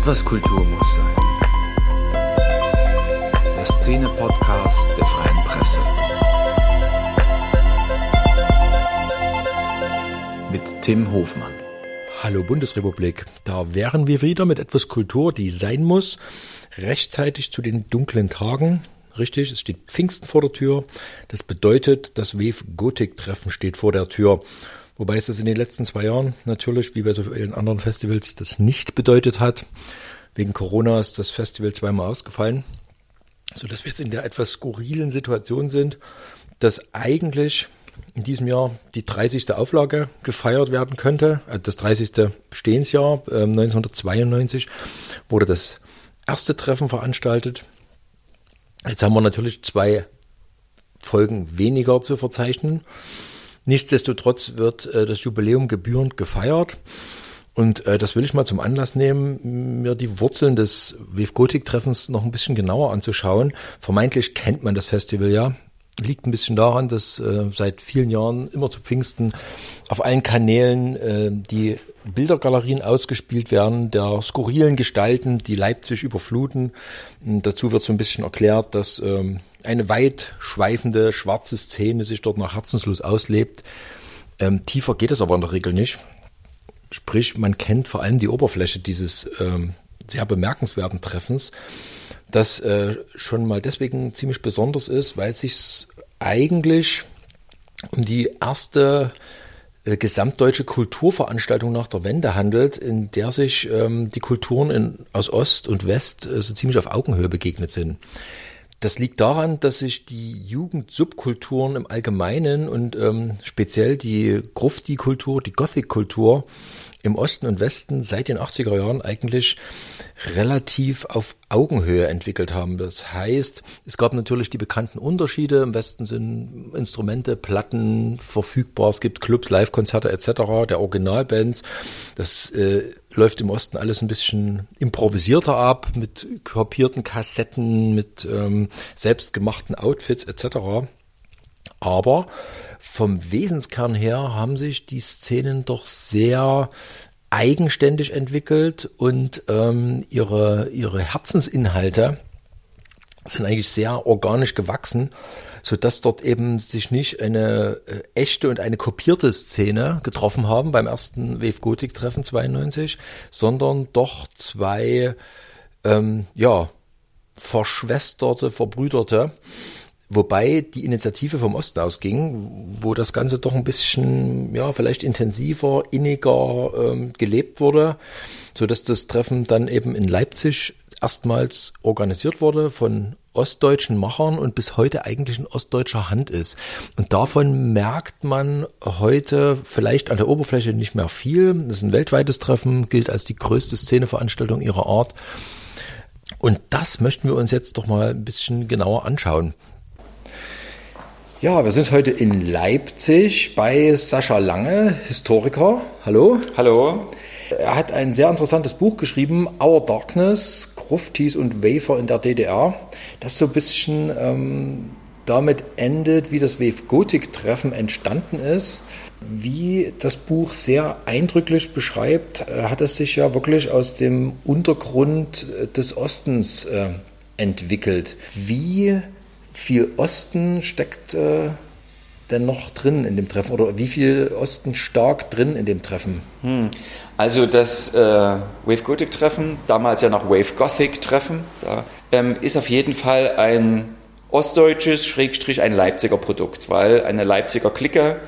Etwas Kultur muss sein. Der Szene-Podcast der Freien Presse. Mit Tim Hofmann. Hallo Bundesrepublik, da wären wir wieder mit etwas Kultur, die sein muss, rechtzeitig zu den dunklen Tagen. Richtig, es steht Pfingsten vor der Tür. Das bedeutet, das WEF Gothic Treffen steht vor der Tür. Wobei es das in den letzten zwei Jahren natürlich, wie bei so vielen anderen Festivals, das nicht bedeutet hat. Wegen Corona ist das Festival zweimal ausgefallen, so dass wir jetzt in der etwas skurrilen Situation sind, dass eigentlich in diesem Jahr die 30. Auflage gefeiert werden könnte. Äh, das 30. Bestehensjahr äh, 1992 wurde das erste Treffen veranstaltet. Jetzt haben wir natürlich zwei Folgen weniger zu verzeichnen. Nichtsdestotrotz wird äh, das Jubiläum gebührend gefeiert. Und äh, das will ich mal zum Anlass nehmen, mir die Wurzeln des WF Gothic Treffens noch ein bisschen genauer anzuschauen. Vermeintlich kennt man das Festival ja. Liegt ein bisschen daran, dass äh, seit vielen Jahren immer zu Pfingsten auf allen Kanälen äh, die Bildergalerien ausgespielt werden, der skurrilen Gestalten, die Leipzig überfluten. Und dazu wird so ein bisschen erklärt, dass ähm, eine weit schweifende schwarze Szene sich dort nach Herzenslos auslebt. Ähm, tiefer geht es aber in der Regel nicht. Sprich, man kennt vor allem die Oberfläche dieses ähm, sehr bemerkenswerten Treffens, das äh, schon mal deswegen ziemlich besonders ist, weil es sich eigentlich um die erste äh, gesamtdeutsche Kulturveranstaltung nach der Wende handelt, in der sich ähm, die Kulturen in, aus Ost und West äh, so ziemlich auf Augenhöhe begegnet sind. Das liegt daran, dass sich die Jugendsubkulturen im Allgemeinen und ähm, speziell die Grufti-Kultur, die Gothic-Kultur im Osten und Westen seit den 80er Jahren eigentlich relativ auf Augenhöhe entwickelt haben. Das heißt, es gab natürlich die bekannten Unterschiede. Im Westen sind Instrumente, Platten verfügbar. Es gibt Clubs, Live-Konzerte etc. der Originalbands. Das äh, läuft im Osten alles ein bisschen improvisierter ab mit kopierten Kassetten, mit ähm, selbstgemachten Outfits etc. Aber vom Wesenskern her haben sich die Szenen doch sehr eigenständig entwickelt und ähm, ihre, ihre Herzensinhalte sind eigentlich sehr organisch gewachsen, so dass dort eben sich nicht eine äh, echte und eine kopierte Szene getroffen haben beim ersten Wave Gothic Treffen 92, sondern doch zwei, ähm, ja, verschwesterte, verbrüderte Wobei die Initiative vom Osten ausging, wo das Ganze doch ein bisschen, ja, vielleicht intensiver, inniger ähm, gelebt wurde, so dass das Treffen dann eben in Leipzig erstmals organisiert wurde von ostdeutschen Machern und bis heute eigentlich in ostdeutscher Hand ist. Und davon merkt man heute vielleicht an der Oberfläche nicht mehr viel. Das ist ein weltweites Treffen, gilt als die größte Szeneveranstaltung ihrer Art. Und das möchten wir uns jetzt doch mal ein bisschen genauer anschauen. Ja, wir sind heute in Leipzig bei Sascha Lange, Historiker. Hallo. Hallo. Er hat ein sehr interessantes Buch geschrieben, Our Darkness, Gruftis und Wafer in der DDR, das so ein bisschen ähm, damit endet, wie das Wave Gothic Treffen entstanden ist. Wie das Buch sehr eindrücklich beschreibt, äh, hat es sich ja wirklich aus dem Untergrund des Ostens äh, entwickelt. Wie viel Osten steckt äh, denn noch drin in dem Treffen oder wie viel Osten stark drin in dem Treffen? Hm. Also das äh, Wave Gothic Treffen, damals ja noch Wave Gothic Treffen, da ähm, ist auf jeden Fall ein ostdeutsches, Schrägstrich ein Leipziger Produkt, weil eine Leipziger Clique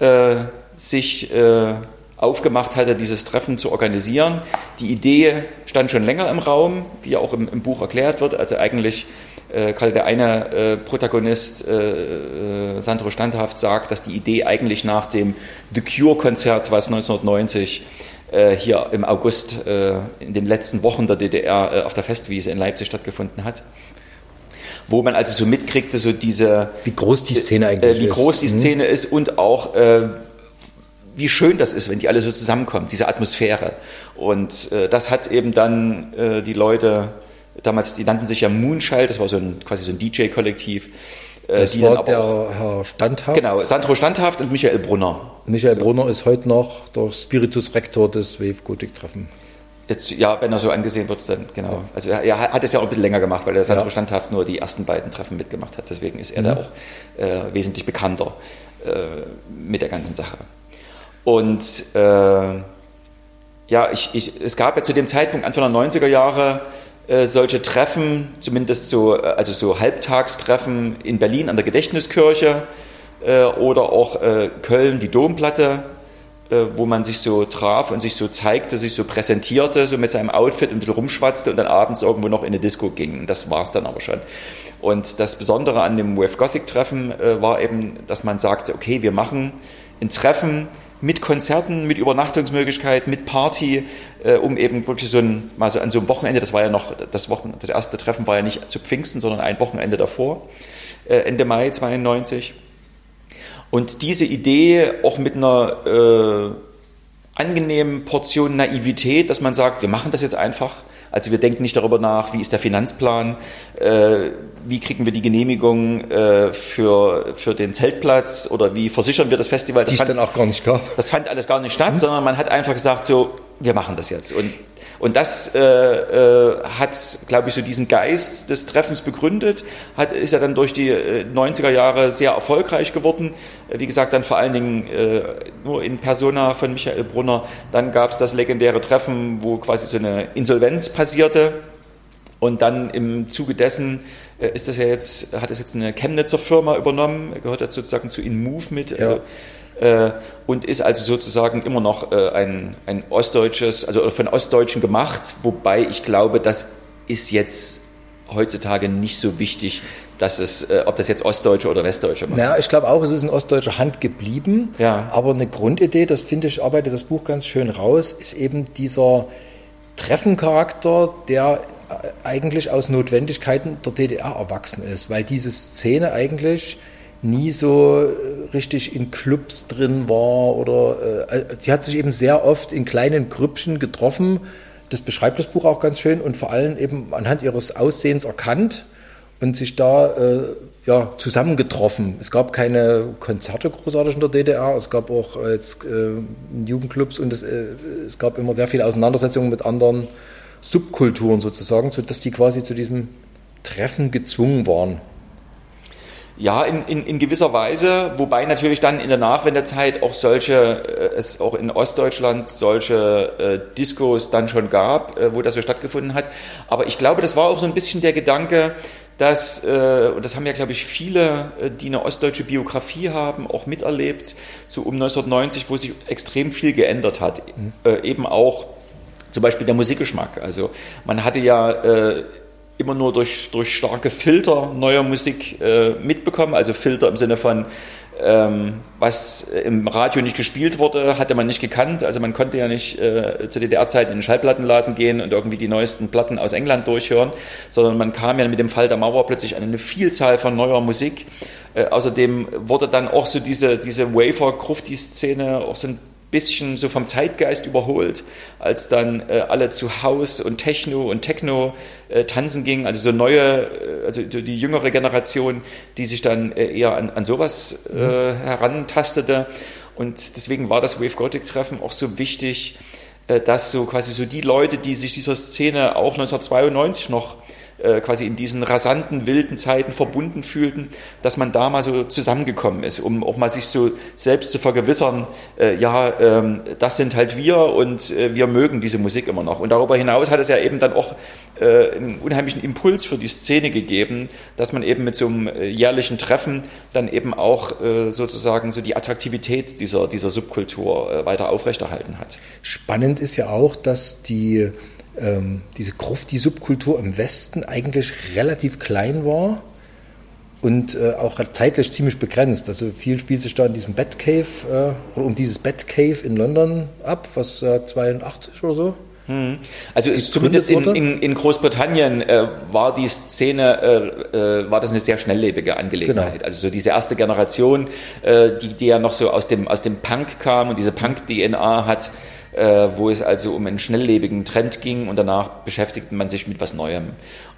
äh, sich äh, aufgemacht hatte, dieses Treffen zu organisieren. Die Idee stand schon länger im Raum, wie auch im, im Buch erklärt wird. Also eigentlich äh, gerade der eine äh, Protagonist, äh, äh, Sandro Standhaft, sagt, dass die Idee eigentlich nach dem The Cure-Konzert, was 1990 äh, hier im August äh, in den letzten Wochen der DDR auf der Festwiese in Leipzig stattgefunden hat wo man also so mitkriegte, so diese wie groß die Szene eigentlich äh, wie groß die mhm. Szene ist und auch äh, wie schön das ist, wenn die alle so zusammenkommen, diese Atmosphäre. Und äh, das hat eben dann die Leute damals, die nannten sich ja Moonchild, das war so ein, quasi so ein DJ-Kollektiv. Äh, das die war der Herr Standhaft. Genau, Sandro Standhaft und Michael Brunner. Michael so. Brunner ist heute noch der Spiritus Rector des Wave Gothic Treffen. Jetzt, ja, wenn er so angesehen wird, dann genau. Also er, er hat es ja auch ein bisschen länger gemacht, weil er Sandro Ja. Standhaft nur die ersten beiden Treffen mitgemacht hat. Deswegen ist er Mhm. da auch äh, wesentlich bekannter äh, mit der ganzen Sache. Und äh, ja, ich, ich, es gab ja zu dem Zeitpunkt Anfang der 90er Jahre äh, solche Treffen, zumindest so, äh, also so Halbtagstreffen in Berlin an der Gedächtniskirche äh, oder auch äh, Köln, die Domplatte, äh, wo man sich so traf und sich so zeigte, sich so präsentierte, so mit seinem Outfit ein bisschen rumschwatzte und dann abends irgendwo noch in eine Disco ging. Das war es dann aber schon. Und das Besondere an dem Wave Gothic Treffen war eben, dass man sagte, okay, wir machen ein Treffen mit Konzerten, mit Übernachtungsmöglichkeiten, mit Party, äh, um eben wirklich so ein, mal so an so einem Wochenende, das war ja noch, das Wochen, das erste Treffen war ja nicht zu Pfingsten, sondern ein Wochenende davor, äh, Ende Mai 92. Und diese Idee auch mit einer äh, angenehmen Portion Naivität, dass man sagt, wir machen das jetzt einfach. Also wir denken nicht darüber nach, wie ist der Finanzplan, äh, wie kriegen wir die Genehmigung äh, für, für den Zeltplatz oder wie versichern wir das Festival. Das Die es fand- dann auch gar nicht gab. das fand alles gar nicht statt, sondern man hat einfach gesagt, so, wir machen das jetzt. Und, und das äh, äh, hat, glaube ich, so diesen Geist des Treffens begründet, hat, ist ja dann durch die äh, 90er Jahre sehr erfolgreich geworden. Äh, Wie gesagt, dann vor allen Dingen äh, nur in Persona von Michael Brunner. Dann gab es das legendäre Treffen, wo quasi so eine Insolvenz passierte. Und dann im Zuge dessen äh, ist das ja jetzt, hat das jetzt eine Chemnitzer Firma übernommen, gehört jetzt sozusagen zu InMove mit Ja. Äh, und ist also sozusagen immer noch äh, ein, ein ostdeutsches, also von Ostdeutschen gemacht, wobei ich glaube, das ist jetzt heutzutage nicht so wichtig, dass es, äh, ob das jetzt Ostdeutsche oder Westdeutsche machen. Naja, ich glaube auch, es ist in ostdeutscher Hand geblieben. Ja. Aber eine Grundidee, das finde ich, arbeitet das Buch ganz schön raus, ist eben dieser Treffencharakter, der eigentlich aus Notwendigkeiten der DDR erwachsen ist, weil diese Szene eigentlich nie so äh, richtig in Clubs drin war oder äh, die hat sich eben sehr oft in kleinen Grüppchen getroffen. Das beschreibt das Buch auch ganz schön und vor allem eben anhand ihres Aussehens erkannt und sich da äh, ja, zusammengetroffen. Es gab keine Konzerte großartig in der DDR, es gab auch äh, äh, Jugendclubs und es, äh, es gab immer sehr viele Auseinandersetzungen mit anderen Subkulturen sozusagen, sodass die quasi zu diesem Treffen gezwungen waren. Ja, in, in, in gewisser Weise, wobei natürlich dann in der Nachwendezeit auch solche, äh, es auch in Ostdeutschland solche äh, Diskos dann schon gab, äh, wo das so stattgefunden hat. Aber ich glaube, das war auch so ein bisschen der Gedanke, dass, äh, und das haben ja, glaube ich, viele, äh, die eine ostdeutsche Biografie haben, auch miterlebt, so um 1990, wo sich extrem viel geändert hat. Äh, eben auch zum Beispiel der Musikgeschmack. Also man hatte ja äh, immer nur durch, durch starke Filter neuer Musik äh, mitbekommen, also Filter im Sinne von ähm, was im Radio nicht gespielt wurde, hatte man nicht gekannt. Also man konnte ja nicht äh, zu DDR-Zeiten in den Schallplattenladen gehen und irgendwie die neuesten Platten aus England durchhören, sondern man kam ja mit dem Fall der Mauer plötzlich an eine Vielzahl von neuer Musik. Äh, außerdem wurde dann auch so diese, diese Wafer-Grufti-Szene auch so ein bisschen so vom Zeitgeist überholt, als dann äh, alle zu Haus und Techno und Techno äh, tanzen gingen, also so neue, äh, also die jüngere Generation, die sich dann äh, eher an, an sowas äh, herantastete. Und deswegen war das Wave Gothic Treffen auch so wichtig, dass so quasi so die Leute, die sich dieser Szene auch 1992 noch äh, quasi in diesen rasanten, wilden Zeiten verbunden fühlten, dass man da mal so zusammengekommen ist, um auch mal sich so selbst zu vergewissern, äh, ja, ähm, das sind halt wir und äh, wir mögen diese Musik immer noch. Und darüber hinaus hat es ja eben dann auch äh, einen unheimlichen Impuls für die Szene gegeben, dass man eben mit so einem äh, jährlichen Treffen dann eben auch sozusagen so die Attraktivität dieser, dieser Subkultur weiter aufrechterhalten hat. Spannend ist ja auch, dass die, ähm, diese Gruft, die Subkultur im Westen eigentlich relativ klein war und äh, auch zeitlich ziemlich begrenzt. Also viel spielt sich da in diesem Batcave äh, oder um dieses Batcave in London ab, was äh, 82 oder so. Also es, zumindest in, in, in Großbritannien äh, war die Szene, äh, äh, war das eine sehr schnelllebige Angelegenheit. Genau. Also so diese erste Generation, äh, die, die ja noch so aus dem, aus dem Punk kam und diese Punk-DNA hat, äh, wo es also um einen schnelllebigen Trend ging und danach beschäftigte man sich mit was Neuem.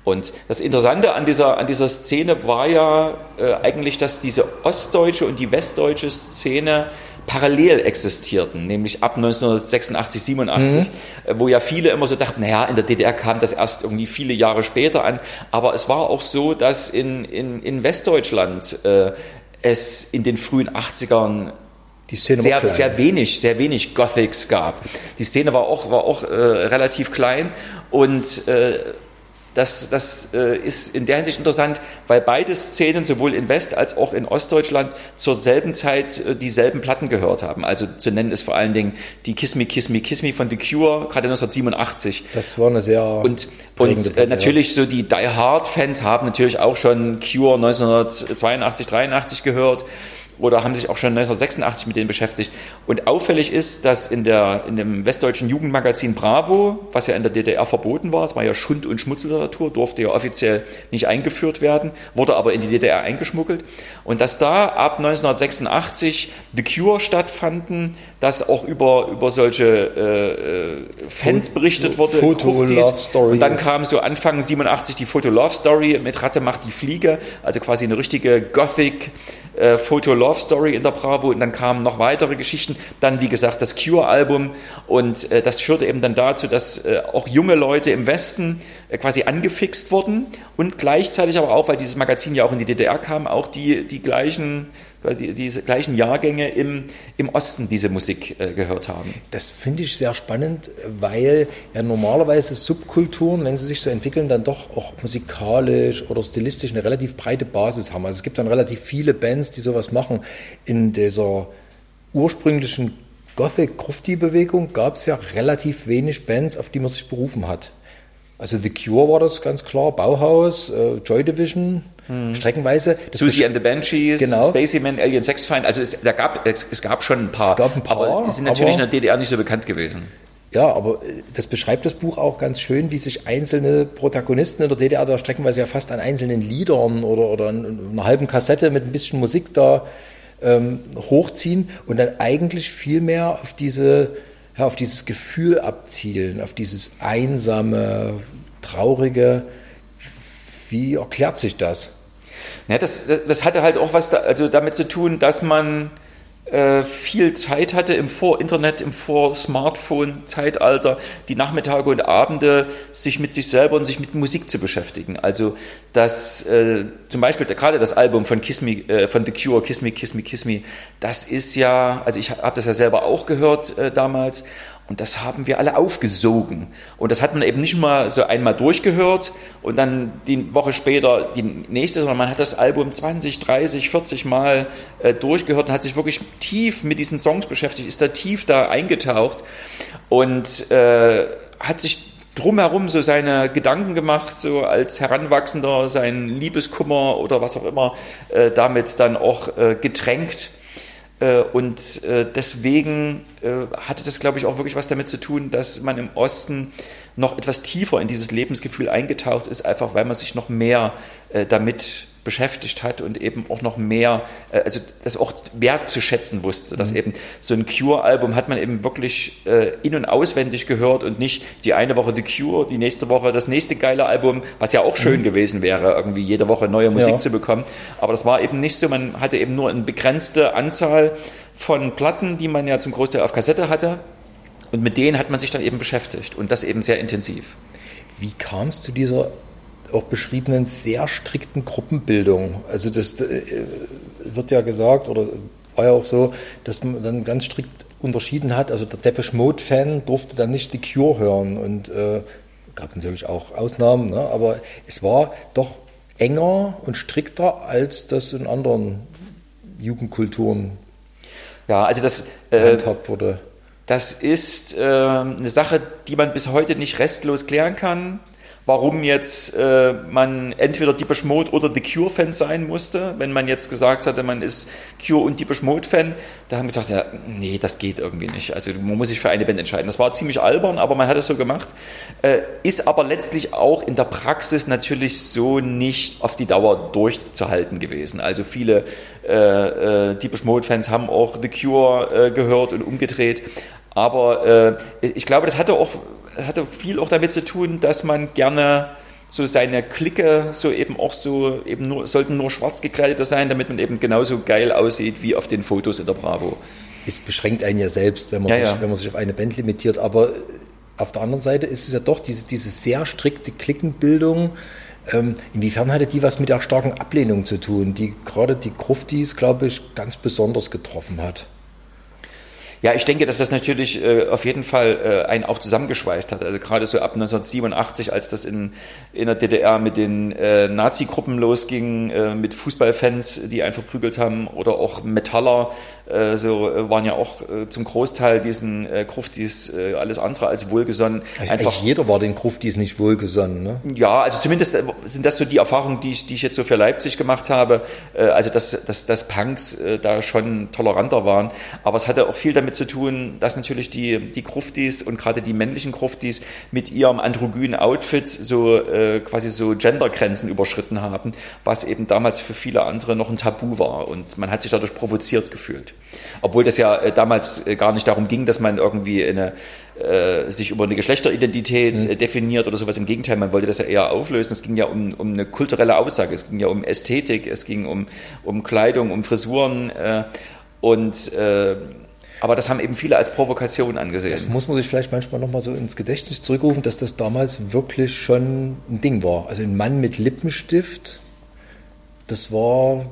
Und das Interessante an dieser, an dieser Szene war ja äh, eigentlich, dass diese ostdeutsche und die westdeutsche Szene parallel existierten, nämlich ab 1986, 87, mhm. wo ja viele immer so dachten, naja, in der DDR kam das erst irgendwie viele Jahre später an, aber es war auch so, dass in, in, in Westdeutschland äh, es in den frühen 80ern die Szene sehr, sehr wenig, sehr wenig Gothics gab. Die Szene war auch, war auch äh, relativ klein und äh, das, das äh, ist in der Hinsicht interessant, weil beide Szenen sowohl in West- als auch in Ostdeutschland zur selben Zeit äh, dieselben Platten gehört haben. Also zu nennen ist vor allen Dingen die Kiss Me, Kiss Me, Kiss Me von The Cure, gerade 1987. Das war eine sehr. Und, und äh, natürlich so die Die Hard-Fans haben natürlich auch schon Cure 1982, 83 gehört oder haben sich auch schon 1986 mit denen beschäftigt. Und auffällig ist, dass in, der, in dem westdeutschen Jugendmagazin Bravo, was ja in der DDR verboten war, es war ja Schund- und Schmutzliteratur, durfte ja offiziell nicht eingeführt werden, wurde aber in die DDR eingeschmuggelt. Und dass da ab 1986 The Cure stattfanden, dass auch über, über solche äh, äh Fans berichtet wurde. Foto Love Story. Und dann kam so Anfang 87 die Foto Love Story mit Ratte macht die Fliege, also quasi eine richtige Gothic äh, Photo Love Story in der Bravo und dann kamen noch weitere Geschichten. Dann, wie gesagt, das Cure-Album und äh, das führte eben dann dazu, dass äh, auch junge Leute im Westen äh, quasi angefixt wurden und gleichzeitig aber auch, weil dieses Magazin ja auch in die DDR kam, auch die, die gleichen die, diese gleichen Jahrgänge im, im Osten diese Musik äh, gehört haben. Das finde ich sehr spannend, weil ja normalerweise Subkulturen, wenn sie sich so entwickeln, dann doch auch musikalisch oder stilistisch eine relativ breite Basis haben. Also es gibt dann relativ viele Bands, die sowas machen. In dieser ursprünglichen Gothic-Grufti-Bewegung gab es ja relativ wenig Bands, auf die man sich berufen hat. Also The Cure war das ganz klar, Bauhaus, äh, Joy Division, hm. streckenweise. Susie and the Banshees, genau. Spaceyman, Alien Sex Find. Also es, da gab, es, es, gab schon ein paar. Es gab ein paar. Aber die sind natürlich in der DDR nicht so bekannt gewesen. Ja, aber äh, das beschreibt das Buch auch ganz schön, wie sich einzelne Protagonisten in der DDR da streckenweise ja fast an einzelnen Liedern oder, oder einer halben Kassette mit ein bisschen Musik da ähm, hochziehen und dann eigentlich viel mehr auf diese ja, auf dieses Gefühl abzielen, auf dieses einsame, traurige. Wie erklärt sich das? Ja, das, das hatte halt auch was da, also damit zu tun, dass man viel Zeit hatte im Vor-Internet, im Vor-Smartphone-Zeitalter, die Nachmittage und Abende sich mit sich selber und sich mit Musik zu beschäftigen. Also das äh, zum Beispiel gerade das Album von Kiss Me, äh, von The Cure, Kiss Me, Kiss Me, Kiss Me, das ist ja, also ich habe das ja selber auch gehört äh, damals und das haben wir alle aufgesogen. Und das hat man eben nicht mal so einmal durchgehört und dann die Woche später die nächste, sondern man hat das Album 20, 30, 40 Mal äh, durchgehört und hat sich wirklich tief mit diesen Songs beschäftigt, ist da tief da eingetaucht und äh, hat sich drumherum so seine Gedanken gemacht, so als Heranwachsender, sein Liebeskummer oder was auch immer, äh, damit dann auch äh, getränkt. Äh, und äh, deswegen äh, hatte das, glaube ich, auch wirklich was damit zu tun, dass man im Osten noch etwas tiefer in dieses Lebensgefühl eingetaucht ist, einfach weil man sich noch mehr damit beschäftigt hat und eben auch noch mehr, äh, also das auch wertzuschätzen wusste, dass mhm. eben so ein Cure-Album hat man eben wirklich äh, in- und auswendig gehört und nicht die eine Woche The Cure, die nächste Woche das nächste geile Album, was ja auch schön mhm. gewesen wäre, irgendwie jede Woche neue Musik ja. zu bekommen. Aber das war eben nicht so, man hatte eben nur eine begrenzte Anzahl von Platten, die man ja zum Großteil auf Kassette hatte. Und mit denen hat man sich dann eben beschäftigt und das eben sehr intensiv. Wie kam es zu dieser auch beschriebenen sehr strikten Gruppenbildung. Also das äh, wird ja gesagt oder war ja auch so, dass man dann ganz strikt unterschieden hat. Also der Depeche Mode Fan durfte dann nicht die Cure hören und äh, gab natürlich auch Ausnahmen, ne? aber es war doch enger und strikter als das in anderen Jugendkulturen ja, also das äh, wurde. Das ist äh, eine Sache, die man bis heute nicht restlos klären kann warum jetzt äh, man entweder Deepish Mode oder The Cure-Fan sein musste. Wenn man jetzt gesagt hatte, man ist Cure und Deepish Mode-Fan, da haben wir gesagt, ja, nee, das geht irgendwie nicht. Also man muss sich für eine Band entscheiden. Das war ziemlich albern, aber man hat es so gemacht. Äh, ist aber letztlich auch in der Praxis natürlich so nicht auf die Dauer durchzuhalten gewesen. Also viele äh, äh, Deepish Mode-Fans haben auch The Cure äh, gehört und umgedreht. Aber äh, ich glaube, das hatte auch hatte viel auch damit zu tun, dass man gerne so seine Clique so eben auch so eben nur sollten nur schwarz gekleidete sein, damit man eben genauso geil aussieht wie auf den Fotos in der Bravo. es beschränkt einen ja selbst, wenn man, Ja, sich, ja. wenn man sich auf eine Band limitiert. Aber auf der anderen Seite ist es ja doch diese, diese sehr strikte Klickenbildung. Ähm, inwiefern hatte die was mit der starken Ablehnung zu tun, die gerade die Gruftis, glaube ich, ganz besonders getroffen hat? Ja, ich denke, dass das natürlich äh, auf jeden Fall äh, einen auch zusammengeschweißt hat. Also gerade so ab 1987, als das in, in der DDR mit den äh, Nazi-Gruppen losging, äh, mit Fußballfans, die einen verprügelt haben, oder auch Metaller, äh, so äh, waren ja auch äh, zum Großteil diesen äh, Gruftis äh, alles andere als wohlgesonnen. Also eigentlich jeder war den Gruftis nicht wohlgesonnen. Ne? Ja, also zumindest äh, sind das so die Erfahrungen, die ich, die ich jetzt so für Leipzig gemacht habe. Äh, Also, dass, dass, dass Punks äh, da schon toleranter waren. Aber es hatte auch viel damit zu tun, dass natürlich die, die Gruftis und gerade die männlichen Gruftis mit ihrem androgynen Outfit so äh, quasi so Gendergrenzen überschritten haben, was eben damals für viele andere noch ein Tabu war. Und man hat sich dadurch provoziert gefühlt. Obwohl das ja äh, damals äh, gar nicht darum ging, dass man irgendwie eine, äh, sich über eine Geschlechteridentität Mhm. äh, definiert oder sowas. Im Gegenteil, man wollte das ja eher auflösen. Es ging ja um, um eine kulturelle Aussage, es ging ja um Ästhetik, es ging um, um Kleidung, um Frisuren. Äh, und äh, aber das haben eben viele als Provokation angesehen. Das muss man sich vielleicht manchmal nochmal so ins Gedächtnis zurückrufen, dass das damals wirklich schon ein Ding war. Also ein Mann mit Lippenstift, das war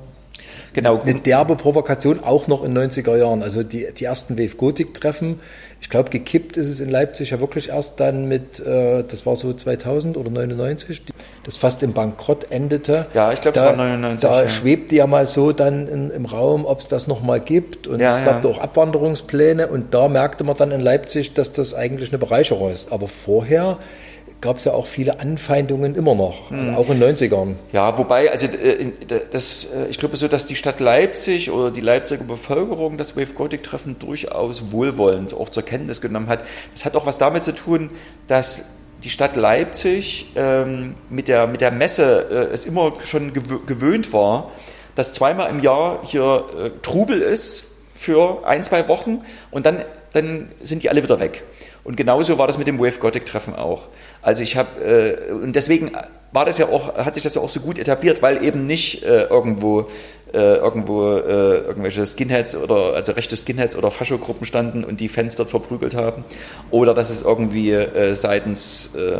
genau. eine derbe Provokation, auch noch in 90er Jahren. Also die, die ersten Wave Gothic Treffen, ich glaube, gekippt ist es in Leipzig ja wirklich erst dann mit, äh, das war so 2000 oder 99, das fast im Bankrott endete. Ja, ich glaube, das Da- war 99, Da ja. schwebte ja mal so dann in, im Raum, ob es das nochmal gibt. Und Ja, es gab ja. da auch Abwanderungspläne und da merkte man dann in Leipzig, dass das eigentlich eine Bereicherung ist. Aber vorher gab es ja auch viele Anfeindungen immer noch, Hm. auch in den 90ern. Ja, wobei, also äh, das, äh, ich glaube so, dass die Stadt Leipzig oder die Leipziger Bevölkerung das Wave Gothic Treffen durchaus wohlwollend auch zur Kenntnis genommen hat. Das hat auch was damit zu tun, dass die Stadt Leipzig ähm, mit, der, mit der Messe äh, es immer schon gewö- gewöhnt war, dass zweimal im Jahr hier äh, Trubel ist für ein, zwei Wochen und dann, dann sind die alle wieder weg. Und genauso war das mit dem Wave Gothic Treffen auch. Also ich habe äh, und deswegen war das ja auch hat sich das ja auch so gut etabliert, weil eben nicht äh, irgendwo äh, irgendwo äh, irgendwelche Skinheads oder also rechte Skinheads oder Faschogruppen standen und die Fans dort verprügelt haben oder dass es irgendwie äh, seitens äh,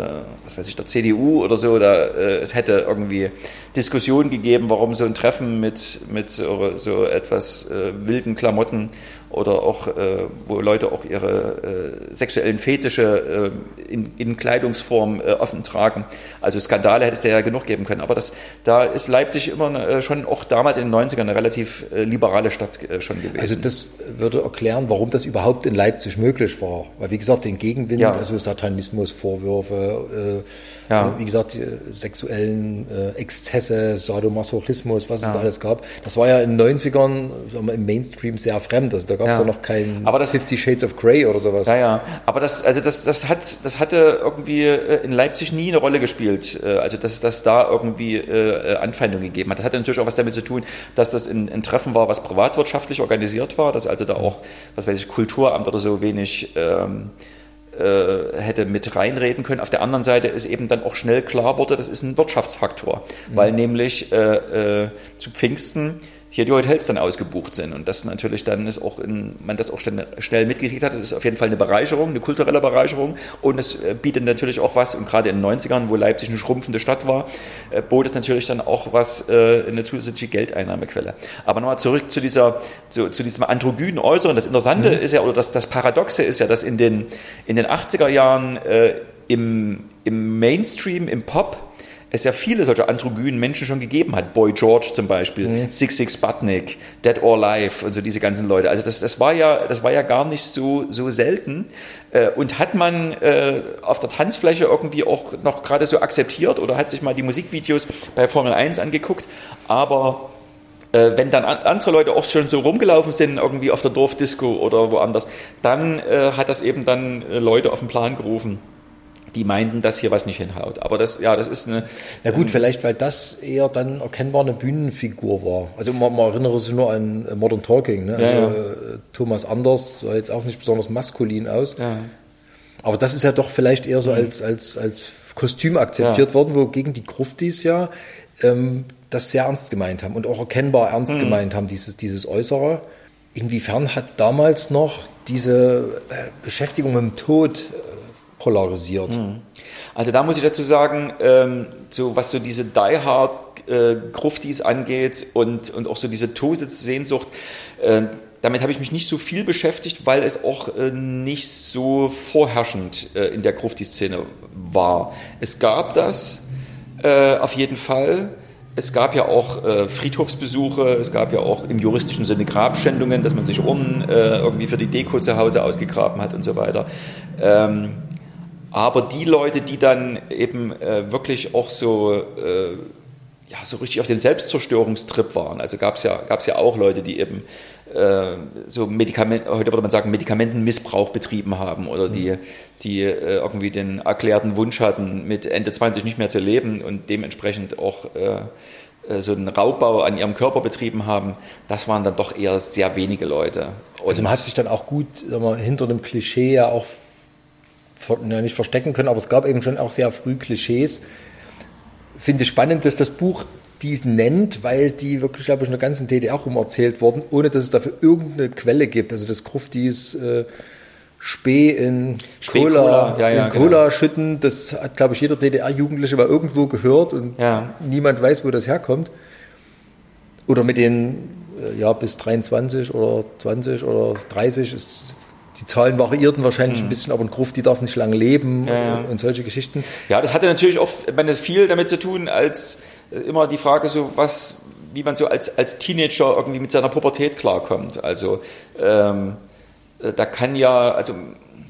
was weiß ich der CDU oder so da äh, es hätte irgendwie Diskussionen gegeben, warum so ein Treffen mit mit so, so etwas wilden Klamotten oder auch, äh, wo Leute auch ihre äh, sexuellen Fetische äh, in, in Kleidungsform offen tragen. Also Skandale hätte es ja genug geben können. Aber das, da ist Leipzig immer äh, schon auch damals in den 90ern eine relativ äh, liberale Stadt äh, schon gewesen. Also das würde erklären, warum das überhaupt in Leipzig möglich war. Weil wie gesagt, den Gegenwind, Ja. also Satanismus, Vorwürfe, äh, Ja. äh, wie gesagt, die, äh, sexuellen äh, Exzesse, Sadomasochismus, was es Ja. da alles gab. Das war ja in den 90ern sagen wir, im Mainstream sehr fremd. Also da gab es Ja. noch kein Aber das- Fifty Shades of Grey oder sowas. Ja, ja. Aber das, also das, das hat, das hatte irgendwie äh, in Leipzig nie eine Rolle gespielt. Äh, Also dass das da irgendwie äh, Anfeindungen gegeben hat. Das hatte natürlich auch was damit zu tun, dass das ein, ein Treffen war, was privatwirtschaftlich organisiert war, dass also da auch, was weiß ich, Kulturamt oder so wenig ähm, äh, hätte mit reinreden können. Auf der anderen Seite ist eben dann auch schnell klar wurde, das ist ein Wirtschaftsfaktor, weil nämlich äh, äh, zu Pfingsten hier die Hotels dann ausgebucht sind und das natürlich dann ist auch in, man das auch schnell, mitgekriegt hat. Das ist auf jeden Fall eine Bereicherung, eine kulturelle Bereicherung und es äh, bietet natürlich auch was und gerade in den 90ern, wo Leipzig eine schrumpfende Stadt war, äh, bot es natürlich dann auch was, äh, eine zusätzliche Geldeinnahmequelle. Aber nochmal zurück zu dieser, zu, zu diesem androgynen Äußeren. Das Interessante ist ja, oder das, das Paradoxe ist ja, dass in den, in den 80er Jahren äh, im, im Mainstream, im Pop, es ja viele solcher androgynen Menschen schon gegeben hat. Boy George zum Beispiel, Six Six Sputnik, Dead or Alive und so diese ganzen Leute. Also das, das war ja, das war ja gar nicht so, so selten. Äh, Und hat man äh, auf der Tanzfläche irgendwie auch noch gerade so akzeptiert oder hat sich mal die Musikvideos bei Formel 1 angeguckt. Aber äh, wenn dann an, andere Leute auch schon so rumgelaufen sind, irgendwie auf der Dorfdisco oder woanders, dann äh, hat das eben dann Leute auf den Plan gerufen, die meinten, dass hier was nicht hinhaut. Aber das, ja, das ist eine. Na gut, vielleicht, weil das eher dann erkennbar eine Bühnenfigur war. Also man, man erinnere sich nur an äh, Modern Talking. Ne? Also, Ja, äh, Thomas Anders sah jetzt auch nicht besonders maskulin aus. Ja. Aber das ist ja doch vielleicht eher so als, als, als Kostüm akzeptiert worden, wogegen die Gruftis ja ähm, das sehr ernst gemeint haben und auch erkennbar ernst gemeint haben, dieses, dieses Äußere. inwiefern hat damals noch diese äh, Beschäftigung mit dem Tod polarisiert? Mhm. Also da muss ich dazu sagen, ähm, so was so diese Die Hard äh, Gruftis angeht und, und auch so diese Todessehnsucht, äh, damit habe ich mich nicht so viel beschäftigt, weil es auch äh, nicht so vorherrschend äh, in der Grufti-Szene war. Es gab das äh, auf jeden Fall. Es gab ja auch äh, Friedhofsbesuche, es gab ja auch im juristischen Sinne Grabschändungen, dass man sich Urnen äh, irgendwie für die Deko zu Hause ausgegraben hat und so weiter. Ähm, aber die Leute, die dann eben äh, wirklich auch so ja, so richtig auf dem Selbstzerstörungstrip waren. Also gab es ja, gab's ja auch Leute, die eben äh, so Medikament, heute würde man sagen, Medikamentenmissbrauch betrieben haben oder die, die äh, irgendwie den erklärten Wunsch hatten, mit Ende 20 nicht mehr zu leben und dementsprechend auch äh, so einen Raubbau an ihrem Körper betrieben haben, das waren dann doch eher sehr wenige Leute. Und also man hat sich dann auch gut wir, hinter dem Klischee ja auch nicht verstecken können, aber es gab eben schon auch sehr früh Klischees. Finde ich spannend, dass das Buch die nennt, weil die wirklich, glaube ich, in der ganzen DDR rum erzählt wurden, ohne dass es dafür irgendeine Quelle gibt. Also das Gruftis äh, Spee in Cola, ja, ja, in Cola genau. schütten, das hat, glaube ich, jeder DDR-Jugendliche mal irgendwo gehört und ja. niemand weiß, wo das herkommt. Oder mit den, äh, ja, bis 23 oder 20 oder 30 ist die Zahlen variierten wahrscheinlich mhm. ein bisschen, aber ein Gruft, die darf nicht lange leben ja. Und, und, solche Geschichten. Ja, das hatte natürlich auch meine, viel damit zu tun, als äh, immer die Frage so, was, wie man so als, als Teenager irgendwie mit seiner Pubertät klarkommt. Also ähm, äh, da kann ja, also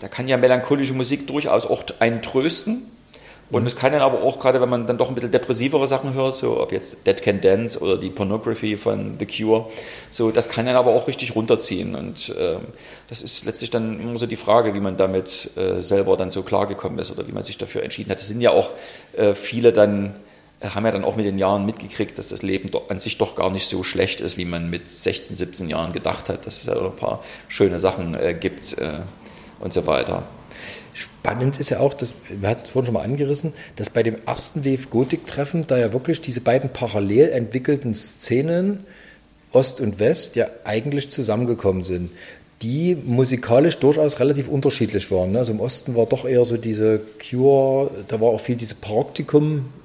da kann ja melancholische Musik durchaus auch einen trösten. Und mhm. es kann dann aber auch, gerade wenn man dann doch ein bisschen depressivere Sachen hört, so ob jetzt Dead Can Dance oder die Pornography von The Cure, so das kann dann aber auch richtig runterziehen. Und ähm, das ist letztlich dann immer so die Frage, wie man damit äh, selber dann so klargekommen ist oder wie man sich dafür entschieden hat. Es sind ja auch äh, viele dann haben ja dann auch mit den Jahren mitgekriegt, dass das Leben an sich doch gar nicht so schlecht ist, wie man mit 16, 17 Jahren gedacht hat, dass es ja noch ein paar schöne Sachen äh, gibt äh, und so weiter. Spannend ist ja auch, dass, wir hatten es vorhin schon mal angerissen, dass bei dem ersten WF-Gotik-Treffen da ja wirklich diese beiden parallel entwickelten Szenen, Ost und West, ja eigentlich zusammengekommen sind die musikalisch durchaus relativ unterschiedlich waren. Ne? Also im Osten war doch eher so diese Cure, da war auch viel diese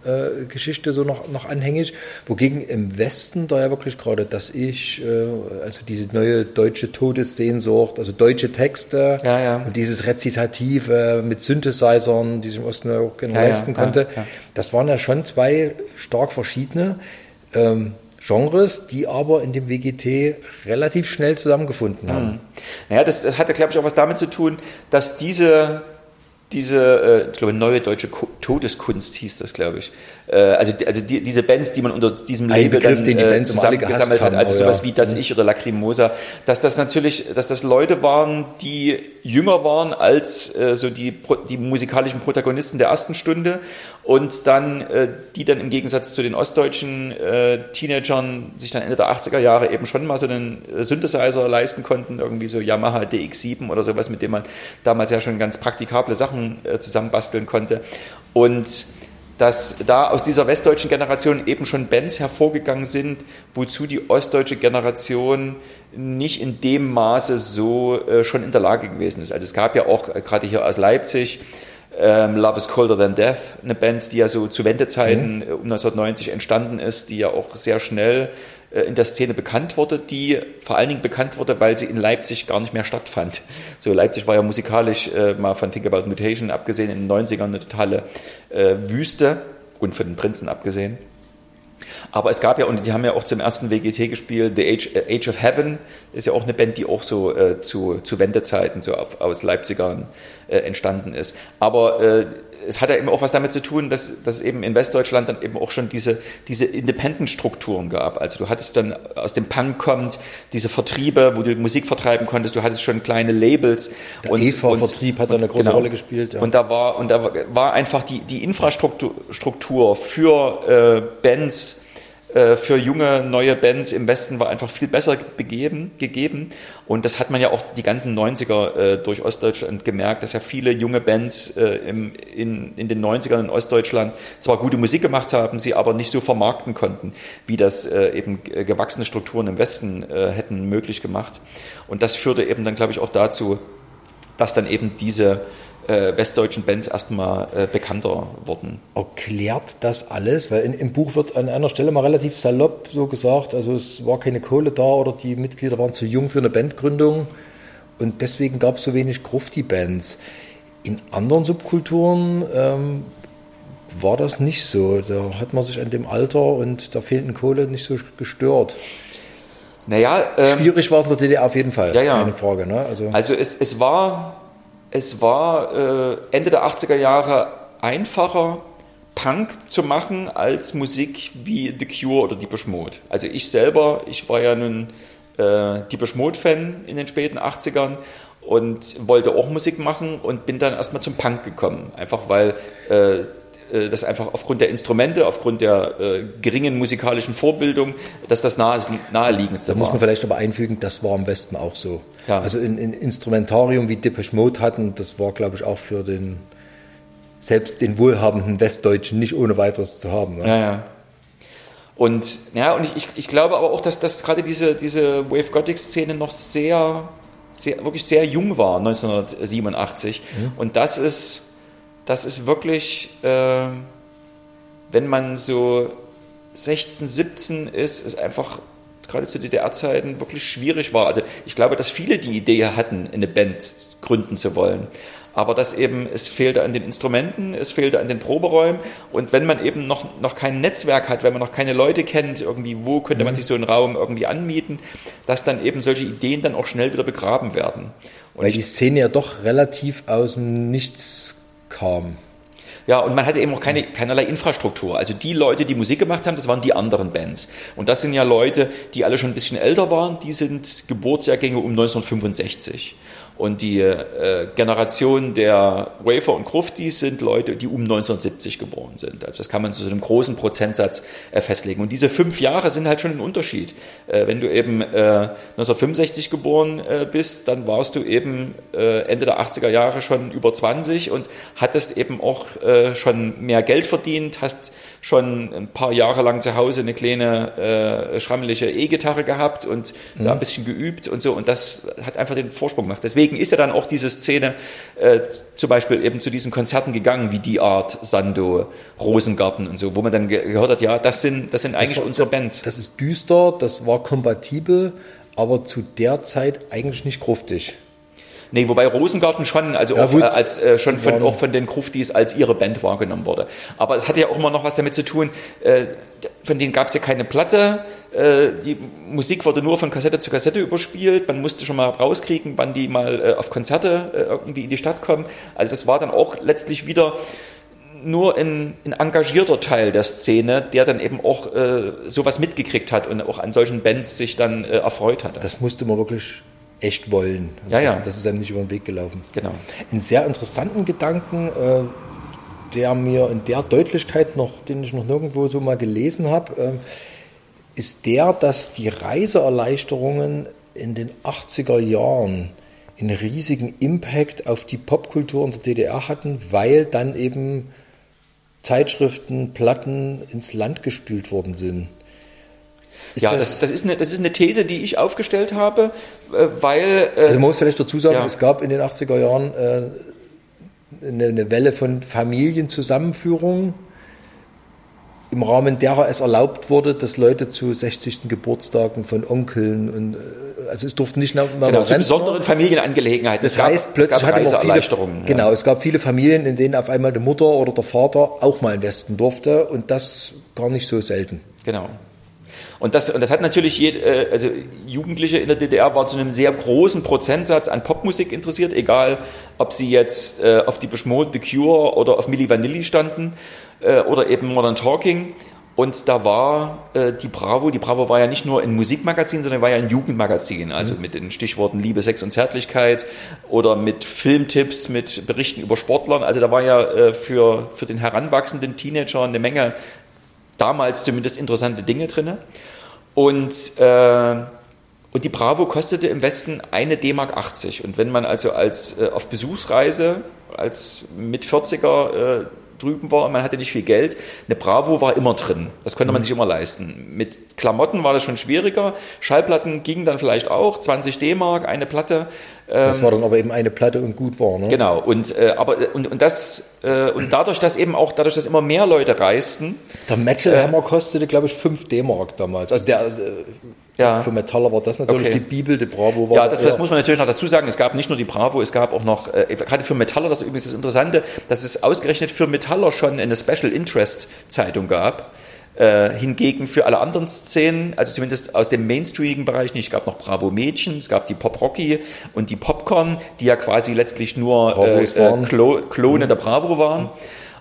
Praktikum-Geschichte so noch, noch anhängig, wogegen im Westen da ja wirklich gerade das Ich, äh, also diese neue deutsche Todessehnsucht, also deutsche Texte ja, ja. und dieses Rezitative mit Synthesizern, die sich im Osten ja auch gerne ja, leisten konnte, das waren ja schon zwei stark verschiedene. Ähm, Genres, die aber in dem WGT relativ schnell zusammengefunden haben. Mhm. Naja, das hatte, glaube ich, auch was damit zu tun, dass diese, diese äh, ich glaube, neue deutsche Todeskunst hieß das, glaube ich. Äh, also also die, diese Bands, die man unter diesem Ein Label Begriff, dann, den die Bands zusammengesammelt hat, also oh, sowas ja. wie Das Ich oder Lacrimosa, dass das natürlich, dass das Leute waren, die jünger waren als äh, so die, die musikalischen Protagonisten der ersten Stunde und dann äh, die dann im Gegensatz zu den ostdeutschen äh, Teenagern sich dann Ende der 80er Jahre eben schon mal so einen äh, Synthesizer leisten konnten, irgendwie so Yamaha DX7 oder sowas, mit dem man damals ja schon ganz praktikable Sachen äh, zusammenbasteln konnte. Und dass da aus dieser westdeutschen Generation eben schon Bands hervorgegangen sind, wozu die ostdeutsche Generation nicht in dem Maße so äh, schon in der Lage gewesen ist. Also es gab ja auch äh, gerade hier aus Leipzig ähm, Love is Colder Than Death, eine Band, die ja so zu Wendezeiten mhm. um 1990 entstanden ist, die ja auch sehr schnell äh, in der Szene bekannt wurde, die vor allen Dingen bekannt wurde, weil sie in Leipzig gar nicht mehr stattfand. So Leipzig war ja musikalisch äh, mal von Think About Mutation abgesehen in den 90ern eine totale äh, Wüste und von den Prinzen abgesehen. Aber es gab ja, und die haben ja auch zum ersten WGT gespielt, The Age, äh, Age of Heaven, ist ja auch eine Band, die auch so äh, zu, zu Wendezeiten so auf, aus Leipzigern äh, entstanden ist. Aber äh, es hat ja eben auch was damit zu tun, dass, dass es eben in Westdeutschland dann eben auch schon diese, diese Independent-Strukturen gab. Also du hattest dann aus dem Punk kommt diese Vertriebe, wo du Musik vertreiben konntest, du hattest schon kleine Labels. Der und EV-Vertrieb hat da eine große genau. Rolle gespielt. Ja. Und da war, und da war einfach die, die Infrastruktur Struktur für äh, Bands für junge, neue Bands im Westen war einfach viel besser begeben, gegeben. Und das hat man ja auch die ganzen 90er äh, durch Ostdeutschland gemerkt, dass ja viele junge Bands äh, im, in, in den 90ern in Ostdeutschland zwar gute Musik gemacht haben, sie aber nicht so vermarkten konnten, wie das äh, eben gewachsene Strukturen im Westen äh, hätten möglich gemacht. Und das führte eben dann, glaube ich, auch dazu, dass dann eben diese äh, westdeutschen Bands erstmal äh, bekannter wurden. Erklärt das alles? Weil in, im Buch wird an einer Stelle mal relativ salopp so gesagt, also es war keine Kohle da oder die Mitglieder waren zu jung für eine Bandgründung und deswegen gab es so wenig Grufti-Bands. In anderen Subkulturen ähm, war das nicht so. Da hat man sich an dem Alter und der fehlenden Kohle nicht so gestört. Naja, ähm, schwierig war es in der DDR auf jeden Fall, ja, ja. keine Frage. Ne? Also, also es, es war es war äh, Ende der 80er Jahre einfacher, Punk zu machen als Musik wie The Cure oder Deepish Mode. Also ich selber, ich war ja nun äh, Deepish Mode-Fan in den späten 80ern und wollte auch Musik machen und bin dann erstmal zum Punk gekommen. Einfach weil äh, äh, das einfach aufgrund der Instrumente, aufgrund der äh, geringen musikalischen Vorbildung, dass das nahe, naheliegendste da war. muss man vielleicht aber einfügen, das war im Westen auch so. Ja. Also ein, ein Instrumentarium wie Depeche Mode hatten, das war, glaube ich, auch für den selbst den wohlhabenden Westdeutschen nicht ohne weiteres zu haben. Ne? Ja, ja. Und, ja, und ich, ich, ich glaube aber auch, dass, dass gerade diese, diese Wave Gothic-Szene noch sehr, sehr, wirklich sehr jung war, 1987. Mhm. Und das ist das ist wirklich, äh, wenn man so 16, 17 ist, ist einfach gerade zu DDR-Zeiten wirklich schwierig war. Also ich glaube, dass viele die Idee hatten, eine Band gründen zu wollen. Aber dass eben, es fehlte an den Instrumenten, es fehlte an den Proberäumen. Und wenn man eben noch, noch kein Netzwerk hat, wenn man noch keine Leute kennt, irgendwie, wo könnte man mhm. sich so einen Raum irgendwie anmieten, dass dann eben solche Ideen dann auch schnell wieder begraben werden. Und Weil die Szene ja doch relativ aus dem Nichts kam. Ja, und man hatte eben auch keine, keinerlei Infrastruktur. Also die Leute, die Musik gemacht haben, das waren die anderen Bands. Und das sind ja Leute, die alle schon ein bisschen älter waren, die sind Geburtsjahrgänge um 1965. Und die äh, Generation der Wafer und Gruftis sind Leute, die um 1970 geboren sind. Also das kann man zu so einem großen Prozentsatz äh, festlegen. Und diese fünf Jahre sind halt schon ein Unterschied. Äh, wenn du eben 1965 äh, geboren äh, bist, dann warst du eben äh, Ende der 80er Jahre schon über 20 und hattest eben auch schon mehr Geld verdient, hast schon ein paar Jahre lang zu Hause eine kleine schrammelige E-Gitarre gehabt und mhm. da ein bisschen geübt und so. Und das hat einfach den Vorsprung gemacht. Deswegen deswegen ist ja dann auch diese Szene äh, zum Beispiel eben zu diesen Konzerten gegangen, wie die Art, Sando, Rosengarten und so, wo man dann ge gehört hat, ja, das sind, das sind eigentlich das war, unsere Bands. Das ist düster, das war kompatibel, aber zu der Zeit eigentlich nicht gruftig. Nee, wobei Rosengarten schon, also ja, auch, äh, als, äh, schon von, auch von den Gruftis als ihre Band wahrgenommen wurde. Aber es hatte ja auch immer noch was damit zu tun, äh, von denen gab es ja keine Platte, äh, die Musik wurde nur von Kassette zu Kassette überspielt, man musste schon mal rauskriegen, wann die mal äh, auf Konzerte äh, irgendwie in die Stadt kommen. Also das war dann auch letztlich wieder nur ein, ein, engagierter Teil der Szene, der dann eben auch äh, sowas mitgekriegt hat und auch an solchen Bands sich dann äh, erfreut hatte. Das musste man wirklich echt wollen. Also ja, das, ja. das ist einem nicht über den Weg gelaufen. Genau. Einen sehr interessanten Gedanken, äh, der mir in der Deutlichkeit noch, den ich noch nirgendwo so mal gelesen habe, äh, ist der, dass die Reiseerleichterungen in den 80er Jahren einen riesigen Impact auf die Popkultur in der DDR hatten, weil dann eben Zeitschriften, Platten ins Land gespült worden sind. Ist ja, das, das, ist eine, das ist eine These, die ich aufgestellt habe, äh, weil. Äh, also man muss vielleicht dazu sagen, ja. es gab in den 80er Jahren äh, eine, eine, Welle von Familienzusammenführungen, im Rahmen derer es erlaubt wurde, dass Leute zu 60. Geburtstagen von Onkeln und äh, also es durften nicht mehr genau, zu besonderen Familienangelegenheiten. Das heißt, plötzlich hatte man viele, genau, es gab viele Familien, in denen auf einmal die Mutter oder der Vater auch mal in Westen durfte und das gar nicht so selten. Genau. Und das, und das hat natürlich, je, äh, also Jugendliche in der DDR waren zu einem sehr großen Prozentsatz an Popmusik interessiert, egal ob sie jetzt äh, auf die Mode, The Cure oder auf Milli Vanilli standen äh, oder eben Modern Talking. Und da war äh, die Bravo, die Bravo war ja nicht nur ein Musikmagazin, sondern war ja ein Jugendmagazin, also mhm. mit den Stichworten Liebe, Sex und Zärtlichkeit oder mit Filmtipps, mit Berichten über Sportlern. Also da war ja äh, für, für den heranwachsenden Teenager eine Menge damals zumindest interessante Dinge drin. Und, äh, und die Bravo kostete im Westen eine D-Mark 80. Und wenn man also als äh, auf Besuchsreise als mit 40er äh, drüben war und man hatte nicht viel Geld. Eine Bravo war immer drin. Das konnte man mhm. sich immer leisten. Mit Klamotten war das schon schwieriger. Schallplatten gingen dann vielleicht auch. 20 D-Mark, eine Platte. Das war dann aber eben eine Platte und gut war, ne? Genau. Und, äh, aber, und, und, das, äh, und dadurch, dass eben auch, dadurch, dass immer mehr Leute reisten. Der Metal Hammer äh, kostete, glaube ich, 5 D-Mark damals. Also der, äh, ja. Für Metaller war das natürlich okay. die Bibel, die Bravo war. Ja, das, das, muss man natürlich noch dazu sagen. Es gab nicht nur die Bravo, es gab auch noch, äh, gerade für Metaller, das ist übrigens das Interessante, dass es ausgerechnet für Metaller schon eine Special Interest Zeitung gab. Äh, hingegen für alle anderen Szenen, also zumindest aus dem mainstreamigen Bereich nicht, es gab noch Bravo Mädchen, es gab die Pop Rocky und die Popcorn, die ja quasi letztlich nur äh, äh Klo Klone mhm. der Bravo waren.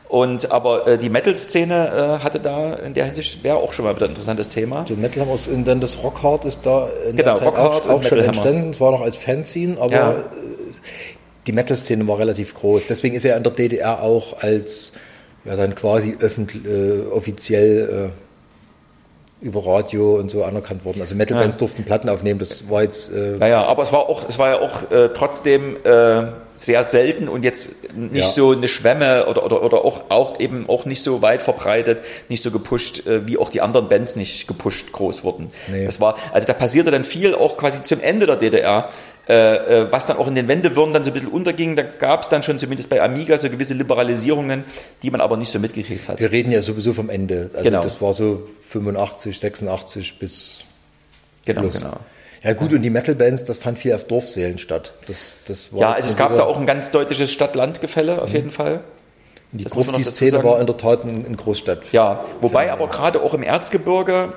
Und aber äh, die Metal-Szene äh, hatte da in der Hinsicht wäre auch schon mal wieder ein interessantes Thema. Die Metal Hammer und dann das Rockhard ist da in genau, der Zeit auch, auch schon entstanden. Es war noch als Fanzine, aber ja. die Metal-Szene war relativ groß. Deswegen ist er in der DDR auch als ja dann quasi öffentlich äh, offiziell äh, über Radio und so anerkannt worden. Also Metal-Bands ja. durften Platten aufnehmen, das war jetzt... Äh naja, aber es war auch, es war ja auch äh, trotzdem äh, sehr selten und jetzt nicht ja. so eine Schwemme oder, oder, oder auch, auch eben auch nicht so weit verbreitet, nicht so gepusht, äh, wie auch die anderen Bands nicht gepusht groß wurden. Nee. Das war, also da passierte dann viel auch quasi zum Ende der DDR, äh, äh, was dann auch in den Wendewürden dann so ein bisschen unterging. Da gab es dann schon zumindest bei Amiga so gewisse Liberalisierungen, die man aber nicht so mitgekriegt hat. Wir reden ja sowieso vom Ende. Also genau. das war so 85, 86 bis Genau, Plus. genau. Ja gut, und die Metal-Bands, das fand viel auf Dorfsälen statt. Das, das war ja, also es gab da auch ein ganz deutliches Stadt-Land-Gefälle auf mhm. jeden Fall. Und die Grufti-Szene war in der Tat in Großstadt. Ja, wobei aber gerade auch im Erzgebirge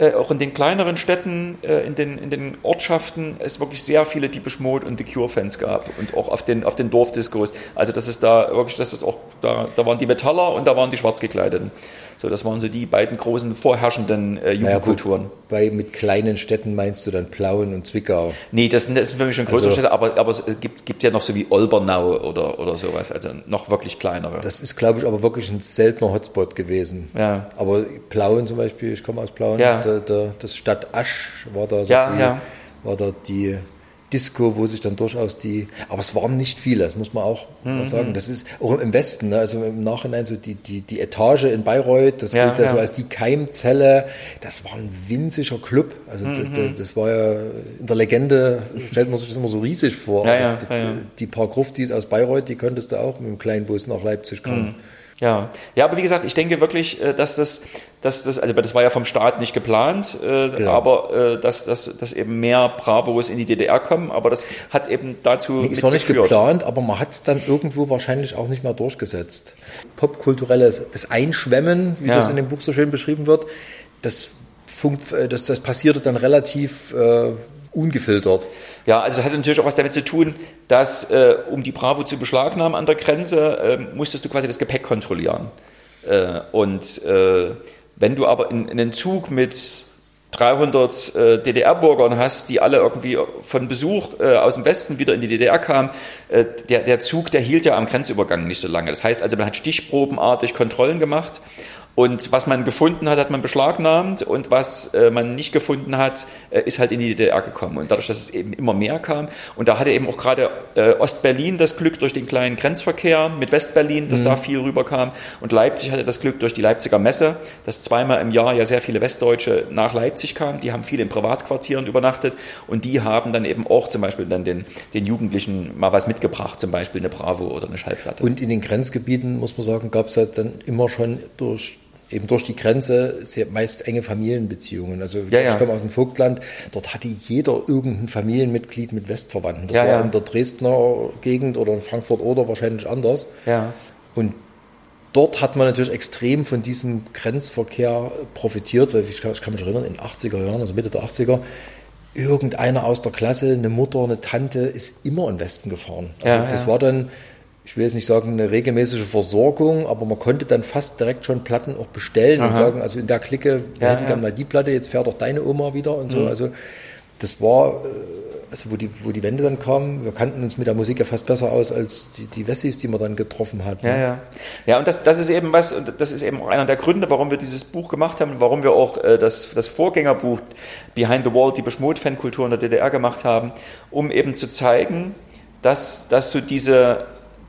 äh, auch in den kleineren Städten, äh, in, den, in den Ortschaften es wirklich sehr viele Deepish Mode und The Cure-Fans gab und auch auf den, auf den Dorfdiscos. Also das ist da wirklich, das ist auch, da, da waren die Metaller und da waren die Schwarzgekleideten. So, das waren so die beiden großen vorherrschenden äh, Jugendkulturen. Naja, bei mit kleinen Städten meinst du dann Plauen und Zwickau? Nee, das sind, das sind für mich schon größere also, Städte, aber, aber es gibt, gibt ja noch so wie Olbernau oder, oder sowas, also noch wirklich kleinere. Das ist, glaube ich, aber wirklich ein seltener Hotspot gewesen. Ja. Aber Plauen zum Beispiel, ich komme aus Plauen, ja. der, der, das Stadt Asch war da so ja, die, ja. war da die Disco, wo sich dann durchaus die, aber es waren nicht viele, das muss man auch mhm. mal sagen. Das ist auch im Westen, ne? also im Nachhinein so die, die, die Etage in Bayreuth, das ja, gilt ja, so als die Keimzelle, das war ein winziger Club. Also mhm. das, das, war ja in der Legende, stellt man sich das immer so riesig vor. Ja, die, die, paar Gruftis aus Bayreuth, die könntest du auch mit dem kleinen Bus nach Leipzig kommen. Mhm. Ja, ja, aber wie gesagt, ich denke wirklich, äh, dass das, dass das, also das war ja vom Staat nicht geplant, äh, ja. aber äh, dass, dass, dass eben mehr Bravos in die DDR kommen, aber das hat eben dazu. Nee, es war nicht geplant, aber man hat es dann irgendwo wahrscheinlich auch nicht mehr durchgesetzt. Popkulturelles, das Einschwemmen, wie ja. das in dem Buch so schön beschrieben wird, das, funkt, das, das passierte dann relativ äh, ungefiltert. Ja, also es hat natürlich auch was damit zu tun, dass äh, um die Bravo zu beschlagnahmen an der Grenze, äh, musstest du quasi das Gepäck kontrollieren. Äh, und äh, wenn du aber in, in einen Zug mit 300 äh, DDR-Bürgern hast, die alle irgendwie von Besuch äh, aus dem Westen wieder in die DDR kamen, äh, der, der Zug, der hielt ja am Grenzübergang nicht so lange. Das heißt also, man hat stichprobenartig Kontrollen gemacht und was man gefunden hat, hat man beschlagnahmt und was äh, man nicht gefunden hat, äh, ist halt in die DDR gekommen. Und dadurch, dass es eben immer mehr kam und da hatte eben auch gerade äh, Ostberlin das Glück durch den kleinen Grenzverkehr mit Westberlin, dass mhm. da viel rüberkam und Leipzig hatte das Glück durch die Leipziger Messe, dass zweimal im Jahr ja sehr viele Westdeutsche nach Leipzig kamen. Die haben viel in Privatquartieren übernachtet und die haben dann eben auch zum Beispiel dann den, den Jugendlichen mal was mitgebracht, zum Beispiel eine Bravo oder eine Schallplatte. Und in den Grenzgebieten, muss man sagen, gab es halt dann immer schon durch eben durch die Grenze sehr meist enge Familienbeziehungen. Also ja, ich ja. komme aus dem Vogtland, dort hatte jeder irgendein Familienmitglied mit Westverwandten. Das ja, war in der Dresdner Gegend oder in Frankfurt oder wahrscheinlich anders. Und dort hat man natürlich extrem von diesem Grenzverkehr profitiert, weil ich, ich kann mich erinnern, in den 80er Jahren, also Mitte der 80er, irgendeiner aus der Klasse, eine Mutter, eine Tante, ist immer in den Westen gefahren. Also das war dann ich will jetzt nicht sagen, eine regelmäßige Versorgung, aber man konnte dann fast direkt schon Platten auch bestellen Aha. und sagen, also in der Clique, wir ja, hätten ja. gerne mal die Platte, jetzt fährt doch deine Oma wieder und so. Mhm. Also das war äh, also wo die, wo die Wände dann kamen, wir kannten uns mit der Musik ja fast besser aus als die, die Wessis, die man dann getroffen hat. Ne? Ja, ja. Ja, und das, das ist eben was, und das ist eben auch einer der Gründe, warum wir dieses Buch gemacht haben und warum wir auch äh, das, das Vorgängerbuch Behind the Wall, die Beschmut-Fankultur in der DDR gemacht haben, um eben zu zeigen, dass, dass so diese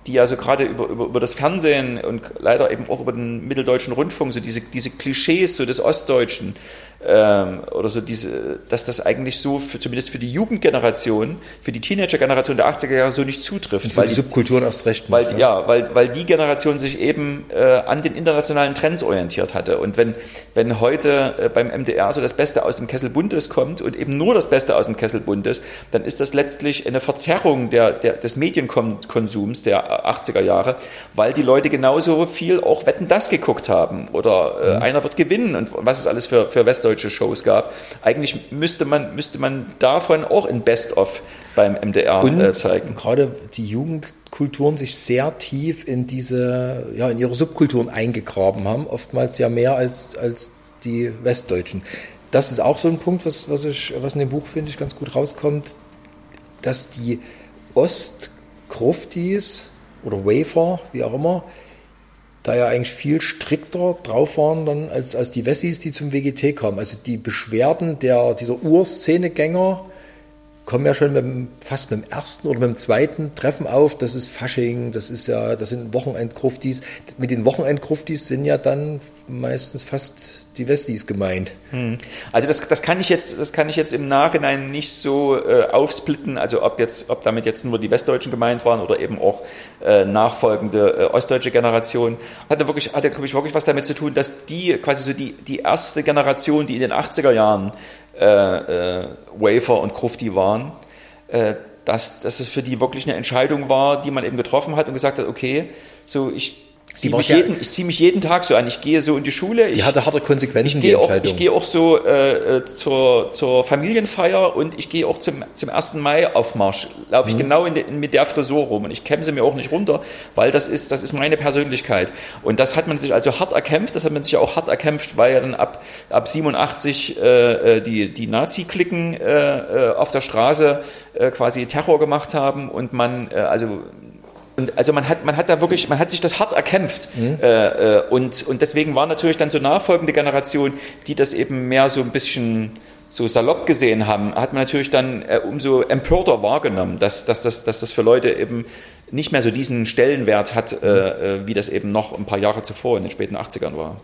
die also gerade über, über, über das Fernsehen und leider eben auch über den mitteldeutschen Rundfunk, so diese, diese Klischees so des Ostdeutschen, ähm, oder so diese, dass das eigentlich so für, zumindest für die Jugendgeneration, für die Teenager-Generation der 80er Jahre so nicht zutrifft. Und für weil die Subkulturen erst recht nicht. Weil, ne? Ja, weil, weil die Generation sich eben äh, an den internationalen Trends orientiert hatte. Und wenn, wenn heute äh, beim MDR so das Beste aus dem Kessel Bundes kommt und eben nur das Beste aus dem Kessel Bundes, dann ist das letztlich eine Verzerrung der, der, des Medienkonsums der 80er Jahre, weil die Leute genauso viel auch Wetten das geguckt haben oder äh, mhm. einer wird gewinnen und was es alles für, für Westdeutsch deutsche Shows gab. Eigentlich müsste man, müsste man davon auch in Best-of beim MDR Und äh, zeigen. Gerade die Jugendkulturen sich sehr tief in diese, ja, in ihre Subkulturen eingegraben haben, oftmals ja mehr als, als die Westdeutschen. Das ist auch so ein Punkt, was, was, ich, was in dem Buch, finde ich, ganz gut rauskommt, dass die Ostgruftis oder Wafer, wie auch immer, da ja eigentlich viel strikter drauf waren dann als, als die Wessis, die zum WGT kamen. Also die Beschwerden der, dieser Urszenegänger kommen ja schon mit fast mit dem ersten oder mit dem zweiten Treffen auf. Das ist Fasching, das ist ja, das sind Wochenendgruftis. Mit den Wochenendgruftis sind ja dann meistens fast die Westis gemeint. Hm. Also das, das kann ich jetzt, das kann ich jetzt im Nachhinein nicht so äh, aufsplitten, also ob jetzt, ob damit jetzt nur die Westdeutschen gemeint waren oder eben auch äh, nachfolgende äh, ostdeutsche Generation. Hatte wirklich, hatte, glaube ich, wirklich was damit zu tun, dass die quasi so die, die erste Generation, die in den 80er Jahren äh, äh, Wafer und Krufti waren, äh, dass, dass es für die wirklich eine Entscheidung war, die man eben getroffen hat und gesagt hat, okay, so ich Zieh mich jeden, ich ziehe mich jeden Tag so an. Ich gehe so in die Schule. Ich, die hatte harte Konsequenzen, ich gehe auch, Ich gehe auch so äh, äh, zur, zur Familienfeier und ich gehe auch zum, zum 1. Mai auf Marsch. Laufe ich mhm. genau in de, mit der Frisur rum und ich kämme mir auch nicht runter, weil das ist, das ist meine Persönlichkeit. Und das hat man sich also hart erkämpft. Das hat man sich ja auch hart erkämpft, weil ja dann ab, ab 87 äh, äh, die, die Nazi-Klicken äh, äh, auf der Straße äh, quasi Terror gemacht haben und man, äh, also und also man hat, man hat da wirklich, man hat sich das hart erkämpft. Mhm. Äh, äh, und, und deswegen war natürlich dann so nachfolgende Generation, die das eben mehr so ein bisschen so salopp gesehen haben, hat man natürlich dann äh, umso empörter wahrgenommen, dass, dass, dass, dass das für Leute eben nicht mehr so diesen Stellenwert hat, äh, äh wie das eben noch ein paar Jahre zuvor in den späten 80ern war.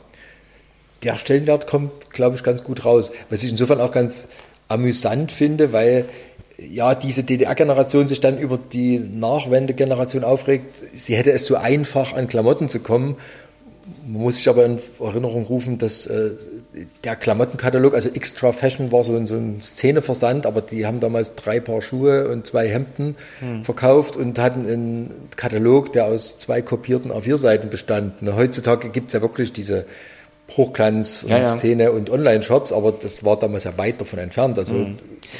Der Stellenwert kommt, glaube ich, ganz gut raus. Was ich insofern auch ganz amüsant finde, weil ja, diese DDR-Generation sich dann über die Nachwendegeneration aufregt, sie hätte es so einfach an Klamotten zu kommen. Man muss sich aber in Erinnerung rufen, dass äh, der Klamottenkatalog, also Extra Fashion war so ein, so ein Szeneversand, aber die haben damals drei Paar Schuhe und zwei Hemden hm. verkauft und hatten einen Katalog, der aus zwei kopierten A4-Seiten bestand. Und heutzutage gibt es ja wirklich diese Hochglanz und ja, ja. Und Online-Shops, aber das war damals ja weit davon entfernt. Also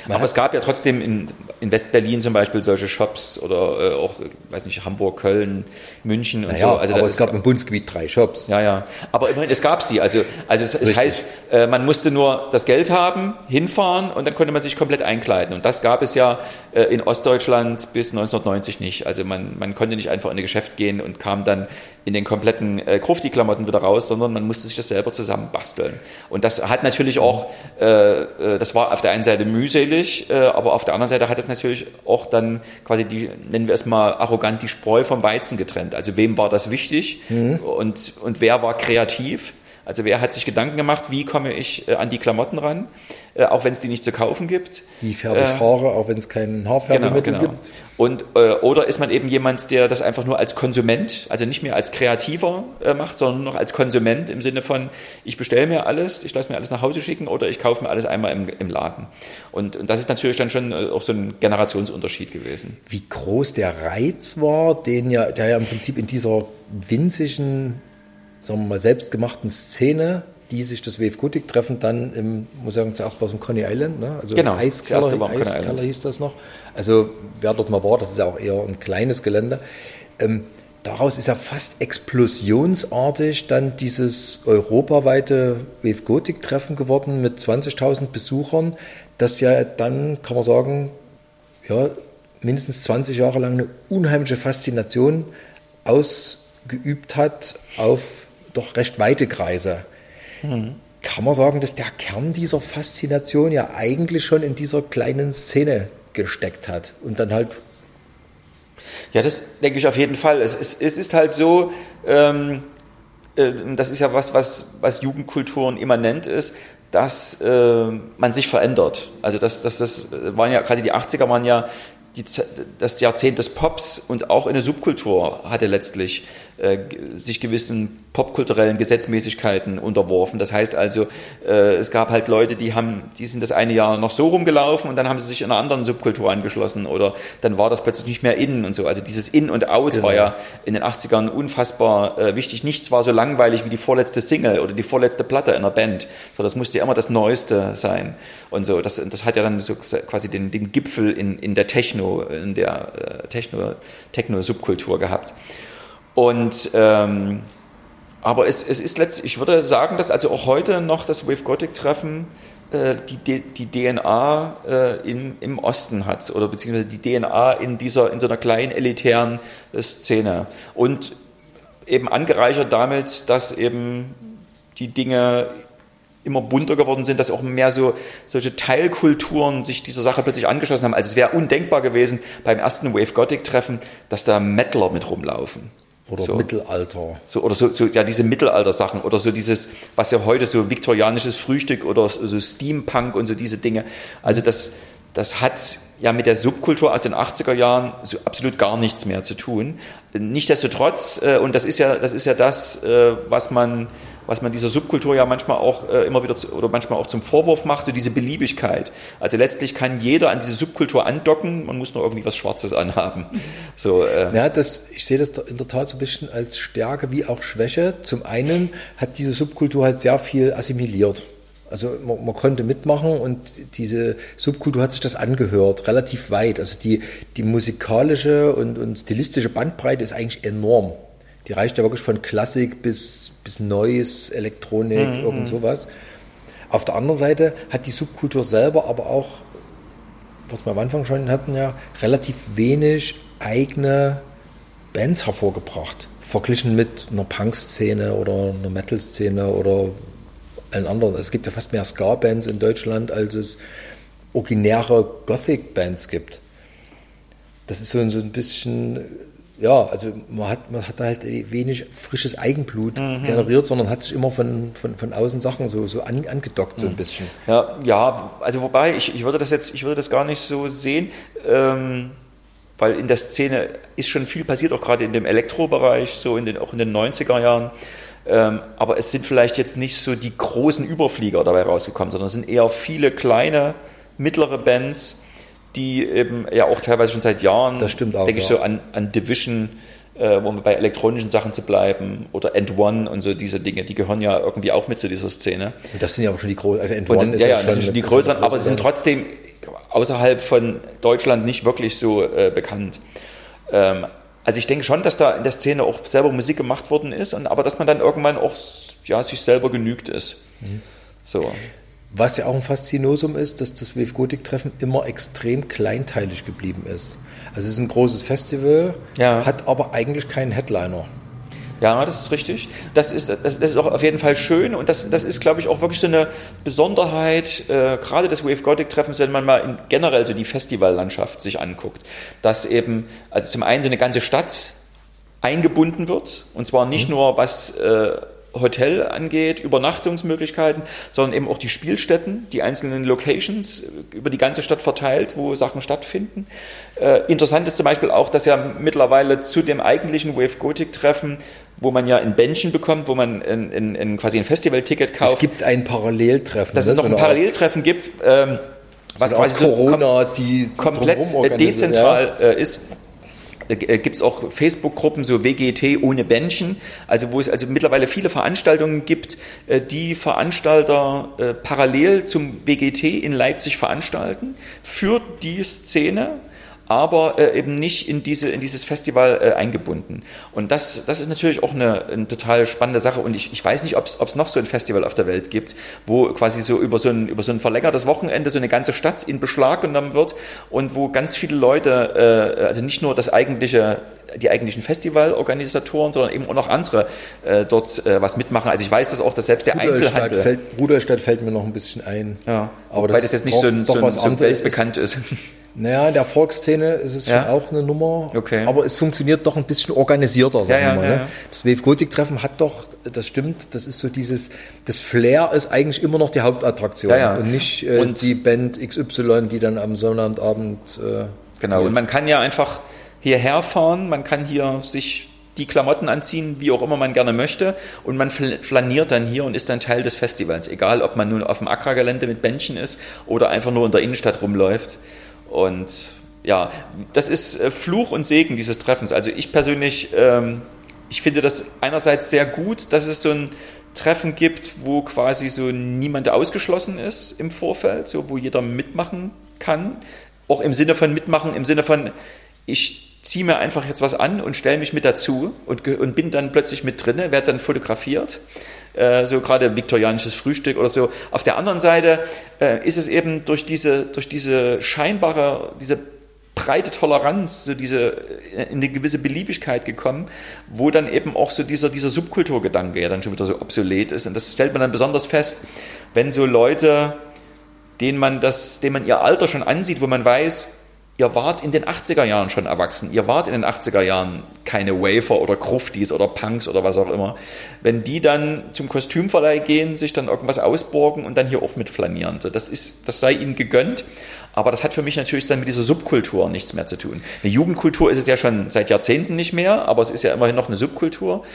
mhm. Aber es gab ja trotzdem in, in West-Berlin zum Beispiel solche Shops oder äh, auch, weiß nicht, Hamburg, Köln, München und naja, so. Also aber es gab im Bundesgebiet drei Shops. Ja, ja. Aber immerhin, es gab sie. Also, also es, es heißt, äh, man musste nur das Geld haben, hinfahren und dann konnte man sich komplett einkleiden. Und das gab es ja äh, in Ostdeutschland bis 1990 nicht. Also man, man konnte nicht einfach in ein Geschäft gehen und kam dann in den kompletten äh, Krufti-Klamotten wieder raus, sondern man musste sich das selber zusammenbasteln. Und das hat natürlich auch, äh, äh, das war auf der einen Seite mühselig, äh, aber auf der anderen Seite hat es natürlich auch dann quasi die, nennen wir es mal arrogant, die Spreu vom Weizen getrennt. Also wem war das wichtig mhm. und, und wer war kreativ? Also wer hat sich Gedanken gemacht, wie komme ich äh, an die Klamotten ran, äh, auch wenn es die nicht zu kaufen gibt. Wie färbe ich Haare, auch wenn es kein Haarfärbemittel genau, genau. gibt. Und, äh, oder ist man eben jemand, der das einfach nur als Konsument, also nicht mehr als Kreativer äh, macht, sondern nur noch als Konsument im Sinne von, ich bestelle mir alles, ich lasse mir alles nach Hause schicken oder ich kaufe mir alles einmal im, im Laden. Und, und das ist natürlich dann schon äh, auch so ein Generationsunterschied gewesen. Wie groß der Reiz war, den ja, der ja im Prinzip in dieser winzigen sagen wir mal, selbstgemachten Szene, die sich das WF Gothic treffen, dann im, muss ich sagen, zuerst war es im Coney Island, ne? also genau, Eiskeller, war Eiskeller hieß das noch. Also wer dort mal war, das ist ja auch eher ein kleines Gelände. Ähm, daraus ist ja fast explosionsartig dann dieses europaweite WF Gothic Treffen geworden mit 20.000 Besuchern, das ja dann, kann man sagen, ja, mindestens 20 Jahre lang eine unheimliche Faszination ausgeübt hat auf doch recht weite Kreise. Mhm. Kann man sagen, dass der Kern dieser Faszination ja eigentlich schon in dieser kleinen Szene gesteckt hat und dann halt. Ja, das denke ich auf jeden Fall. Es, es, es ist halt so, ähm, äh, das ist ja was, was, was Jugendkulturen immanent ist, dass äh, man sich verändert. Also das, das, das waren ja gerade die 80er waren ja die, das Jahrzehnt des Pops und auch eine Subkultur hatte letztlich äh, sich gewissen popkulturellen Gesetzmäßigkeiten unterworfen. Das heißt also, äh, es gab halt Leute, die haben, die sind das eine Jahr noch so rumgelaufen und dann haben sie sich in einer anderen Subkultur angeschlossen oder dann war das plötzlich nicht mehr in und so. Also dieses In und Out genau. war ja in den 80ern unfassbar äh, wichtig. Nichts war so langweilig wie die vorletzte Single oder die vorletzte Platte in einer Band. So, das musste ja immer das Neueste sein und so. Das, das hat ja dann so quasi den, den Gipfel in, in der Techno, in der äh, Techno, Techno-Subkultur gehabt. Und ähm, aber es, es ist letztlich, ich würde sagen, dass also auch heute noch das Wave Gothic Treffen äh, die, die DNA äh, in, im Osten hat oder beziehungsweise die DNA in dieser in so einer kleinen elitären äh, Szene und eben angereichert damit, dass eben die Dinge immer bunter geworden sind, dass auch mehr so solche Teilkulturen sich dieser Sache plötzlich angeschlossen haben. Also es wäre undenkbar gewesen beim ersten Wave Gothic Treffen, dass da Metaler mit rumlaufen. Oder so. Mittelalter. So, oder so, so, ja, diese Mittelalter-Sachen oder so dieses, was ja heute so viktorianisches Frühstück oder so Steampunk und so diese Dinge. Also das, das hat ja mit der Subkultur aus den 80er Jahren so absolut gar nichts mehr zu tun. Nichtsdestotrotz, äh, und das ist ja, das ist ja das, äh, was man was man dieser Subkultur ja manchmal auch äh, immer wieder zu, oder manchmal auch zum Vorwurf machte, diese Beliebigkeit. Also letztlich kann jeder an diese Subkultur andocken, man muss nur irgendwie was Schwarzes anhaben. So, äh. Ja, das, ich sehe das in der Tat so ein bisschen als Stärke wie auch Schwäche. Zum einen hat diese Subkultur halt sehr viel assimiliert. Also man, man, konnte mitmachen und diese Subkultur hat sich das angehört, relativ weit. Also die, die musikalische und, und stilistische Bandbreite ist eigentlich enorm. Die reicht ja wirklich von Klassik bis, bis Neues, Elektronik, mhm. irgend sowas. Auf der anderen Seite hat die Subkultur selber aber auch, was wir am Anfang schon hatten, ja, relativ wenig eigene Bands hervorgebracht. Verglichen mit einer Punk-Szene oder einer Metal-Szene oder allen anderen. Es gibt ja fast mehr Ska-Bands in Deutschland, als es originäre Gothic-Bands gibt. Das ist so, so ein bisschen ja, also man hat, man hat halt wenig frisches Eigenblut mhm. generiert, sondern hat sich immer von, von, von außen Sachen so, so an, angedockt, so ein mhm. bisschen. Ja, ja, also wobei, ich, ich würde das jetzt, ich würde das gar nicht so sehen, ähm, weil in der Szene ist schon viel passiert, auch gerade in dem Elektrobereich, so in den, auch in den 90er Jahren. Ähm, aber es sind vielleicht jetzt nicht so die großen Überflieger dabei rausgekommen, sondern es sind eher viele kleine, mittlere Bands, die eben ja auch teilweise schon seit Jahren, das stimmt auch, denke ja. ich so an, an Division, äh, wo wir bei elektronischen Sachen zu bleiben oder End One und so diese Dinge, die gehören ja irgendwie auch mit zu dieser Szene. Und das sind ja auch schon die größeren, also End One das, ist ja, ja, das sind schon die größeren, aber sie sind trotzdem außerhalb von Deutschland nicht wirklich so äh, bekannt. Ähm, also ich denke schon, dass da in der Szene auch selber Musik gemacht worden ist, und, aber dass man dann irgendwann auch ja, sich selber genügt ist. Mhm. So. Was ja auch ein Faszinosum ist, dass das WF Gothic Treffen immer extrem kleinteilig geblieben ist. Also es ist ein großes Festival, ja. hat aber eigentlich keinen Headliner. Ja, das ist richtig. Das ist, das, das ist auch auf jeden Fall schön und das, das ist, glaube ich, auch wirklich so eine Besonderheit, äh, gerade des Wave Gothic Treffens, wenn man mal in, generell so die Festivallandschaft sich anguckt, dass eben, also zum einen so eine ganze Stadt eingebunden wird und zwar nicht mhm. nur was äh, Hotel angeht, Übernachtungsmöglichkeiten, sondern eben auch die Spielstätten, die einzelnen Locations über die ganze Stadt verteilt, wo Sachen stattfinden. Äh, interessant ist zum Beispiel auch, dass ja mittlerweile zu dem eigentlichen Wave Gothic Treffen wo man ja ein Bändchen bekommt, wo man in, in, in quasi ein Festival-Ticket kauft. Es gibt ein Paralleltreffen. Dass es noch ein Paralleltreffen gibt, ähm, was quasi Corona, so kom die komplett dezentral ja. äh, ist. Äh, gibt es auch Facebook-Gruppen, so WGT ohne Bändchen, also wo es also mittlerweile viele Veranstaltungen gibt, äh, die Veranstalter äh, parallel zum WGT in Leipzig veranstalten für die Szene aber äh, eben nicht in, diese, in dieses Festival äh, eingebunden. Und das, das ist natürlich auch eine, eine total spannende Sache. Und ich, ich weiß nicht, ob es noch so ein Festival auf der Welt gibt, wo quasi so über so ein, über so ein verlängertes Wochenende so eine ganze Stadt in Beschlag genommen wird und wo ganz viele Leute, äh, also nicht nur das eigentliche die eigentlichen Festivalorganisatoren, sondern eben auch noch andere äh, dort äh, was mitmachen. Also ich weiß das auch, dass selbst der Rudolstadt Einzelhandel... Fällt, Rudolstadt fällt mir noch ein bisschen ein. Ja, aber weil das, jetzt nicht doch, so ein, so ein, so ein anderes weltbekannt ist. Naja, in der Volksszene ist es Ja? schon auch eine Nummer. Okay. Aber es funktioniert doch ein bisschen organisierter, sagen Ja, wir mal. ja, ne? ja. Das Wave Gothic Treffen hat doch, das stimmt, das ist so dieses, das Flair ist eigentlich immer noch die Hauptattraktion. Und nicht äh, Und- die Band XY, die dann am Sonnabendabend. Äh, Genau, und man kann ja einfach hierher fahren, man kann hier sich die Klamotten anziehen, wie auch immer man gerne möchte, und man fl- flaniert dann hier und ist dann Teil des Festivals, egal ob man nun auf dem Agrargelände mit Bändchen ist oder einfach nur in der Innenstadt rumläuft. Und ja, das ist äh, Fluch und Segen dieses Treffens. Also ich persönlich, ähm, ich finde das einerseits sehr gut, dass es so ein Treffen gibt, wo quasi so niemand ausgeschlossen ist im Vorfeld, so wo jeder mitmachen kann. Auch im Sinne von mitmachen, im Sinne von, ich ziehe mir einfach jetzt was an und stelle mich mit dazu und, und bin dann plötzlich mit drinne, werde dann fotografiert. Äh, so gerade viktorianisches Frühstück oder so. Auf der anderen Seite äh, ist es eben durch diese, durch diese scheinbare, diese breite Toleranz, so diese äh, in eine gewisse Beliebigkeit gekommen, wo dann eben auch so dieser, dieser Subkulturgedanke ja dann schon wieder so obsolet ist. Und das stellt man dann besonders fest, wenn so Leute, denen man das, denen man ihr Alter schon ansieht, wo man weiß, ihr wart in den 80er Jahren schon erwachsen, ihr wart in den 80er Jahren keine Wafer oder Gruftis oder Punks oder was auch immer. Wenn die dann zum Kostümverleih gehen, sich dann irgendwas ausborgen und dann hier auch mit flanieren. Das, ist, das sei ihnen gegönnt, aber das hat für mich natürlich dann mit dieser Subkultur nichts mehr zu tun. Eine Jugendkultur ist es ja schon seit Jahrzehnten nicht mehr, aber es ist ja immerhin noch eine Subkultur.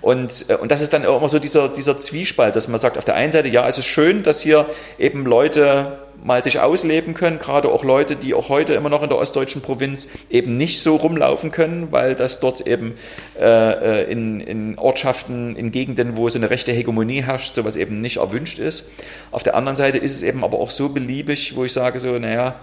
Und, äh, und das ist dann auch immer so dieser, dieser Zwiespalt, dass man sagt, auf der einen Seite, ja, es ist schön, dass hier eben Leute mal sich ausleben können, gerade auch Leute, die auch heute immer noch in der ostdeutschen Provinz eben nicht so rumlaufen können, weil das dort eben äh, äh, in, in Ortschaften, in Gegenden, wo so eine rechte Hegemonie herrscht, sowas eben nicht erwünscht ist. Auf der anderen Seite ist es eben aber auch so beliebig, wo ich sage so, naja,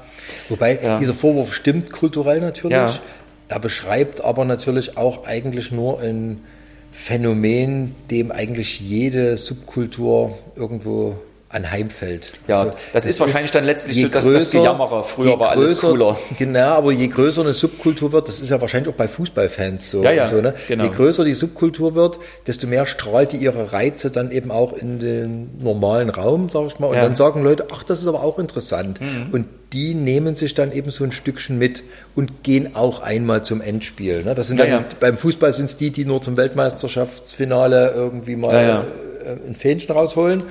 Wobei Ja. dieser Vorwurf stimmt kulturell natürlich. Ja. Er beschreibt aber natürlich auch eigentlich nur ein Phänomen, dem eigentlich jede Subkultur irgendwo anheimfällt. Ja, das ist wahrscheinlich dann letztlich so das- das Gejammerer. Früher je war alles cooler. Genau, aber je größer eine Subkultur wird, das ist ja wahrscheinlich auch bei Fußballfans so. Ja, ja, so ne? genau. Je größer die Subkultur wird, desto mehr strahlt die ihre Reize dann eben auch in den normalen Raum, sag ich mal. Und Ja. Mhm. dann sagen Leute, ach, das ist aber auch interessant. Und die nehmen sich dann eben so ein Stückchen mit und gehen auch einmal zum Endspiel. Ne? Das sind Ja, dann, ja. beim Fußball sind es die, die nur zum Weltmeisterschaftsfinale irgendwie mal äh, ein Fähnchen rausholen.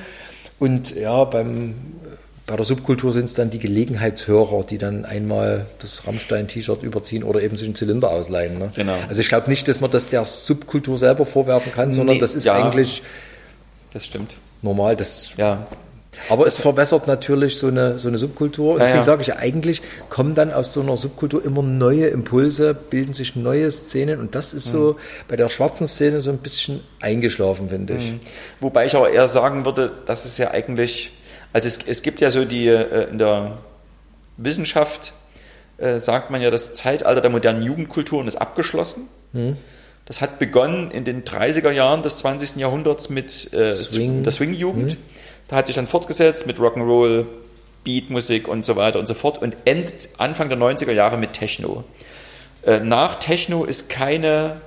Und ja, beim, bei der Subkultur sind es dann die Gelegenheitshörer, die dann einmal das Rammstein-T-Shirt überziehen oder eben sich einen Zylinder ausleihen. Ne? Genau. Also ich glaube nicht, dass man das der Subkultur selber vorwerfen kann, sondern Nee, das ist ja. eigentlich das stimmt. normal. Das, Ja, aber es verwässert natürlich so eine, so eine Subkultur. Und deswegen ja. sage ich eigentlich kommen dann aus so einer Subkultur immer neue Impulse, bilden sich neue Szenen. Und das ist so bei der schwarzen Szene so ein bisschen eingeschlafen, finde ich. Wobei ich aber eher sagen würde, dass es ja eigentlich, also es, es gibt ja so die, äh, in der Wissenschaft äh, sagt man ja, das Zeitalter der modernen Jugendkulturen ist abgeschlossen. Das hat begonnen in den 30er Jahren des 20. Jahrhunderts mit äh, Swing. der Swing-Jugend. Da hat sich dann fortgesetzt mit Rock'n'Roll, Beatmusik und so weiter und so fort und endet Anfang der 90er Jahre mit Techno. Äh, nach Techno ist keine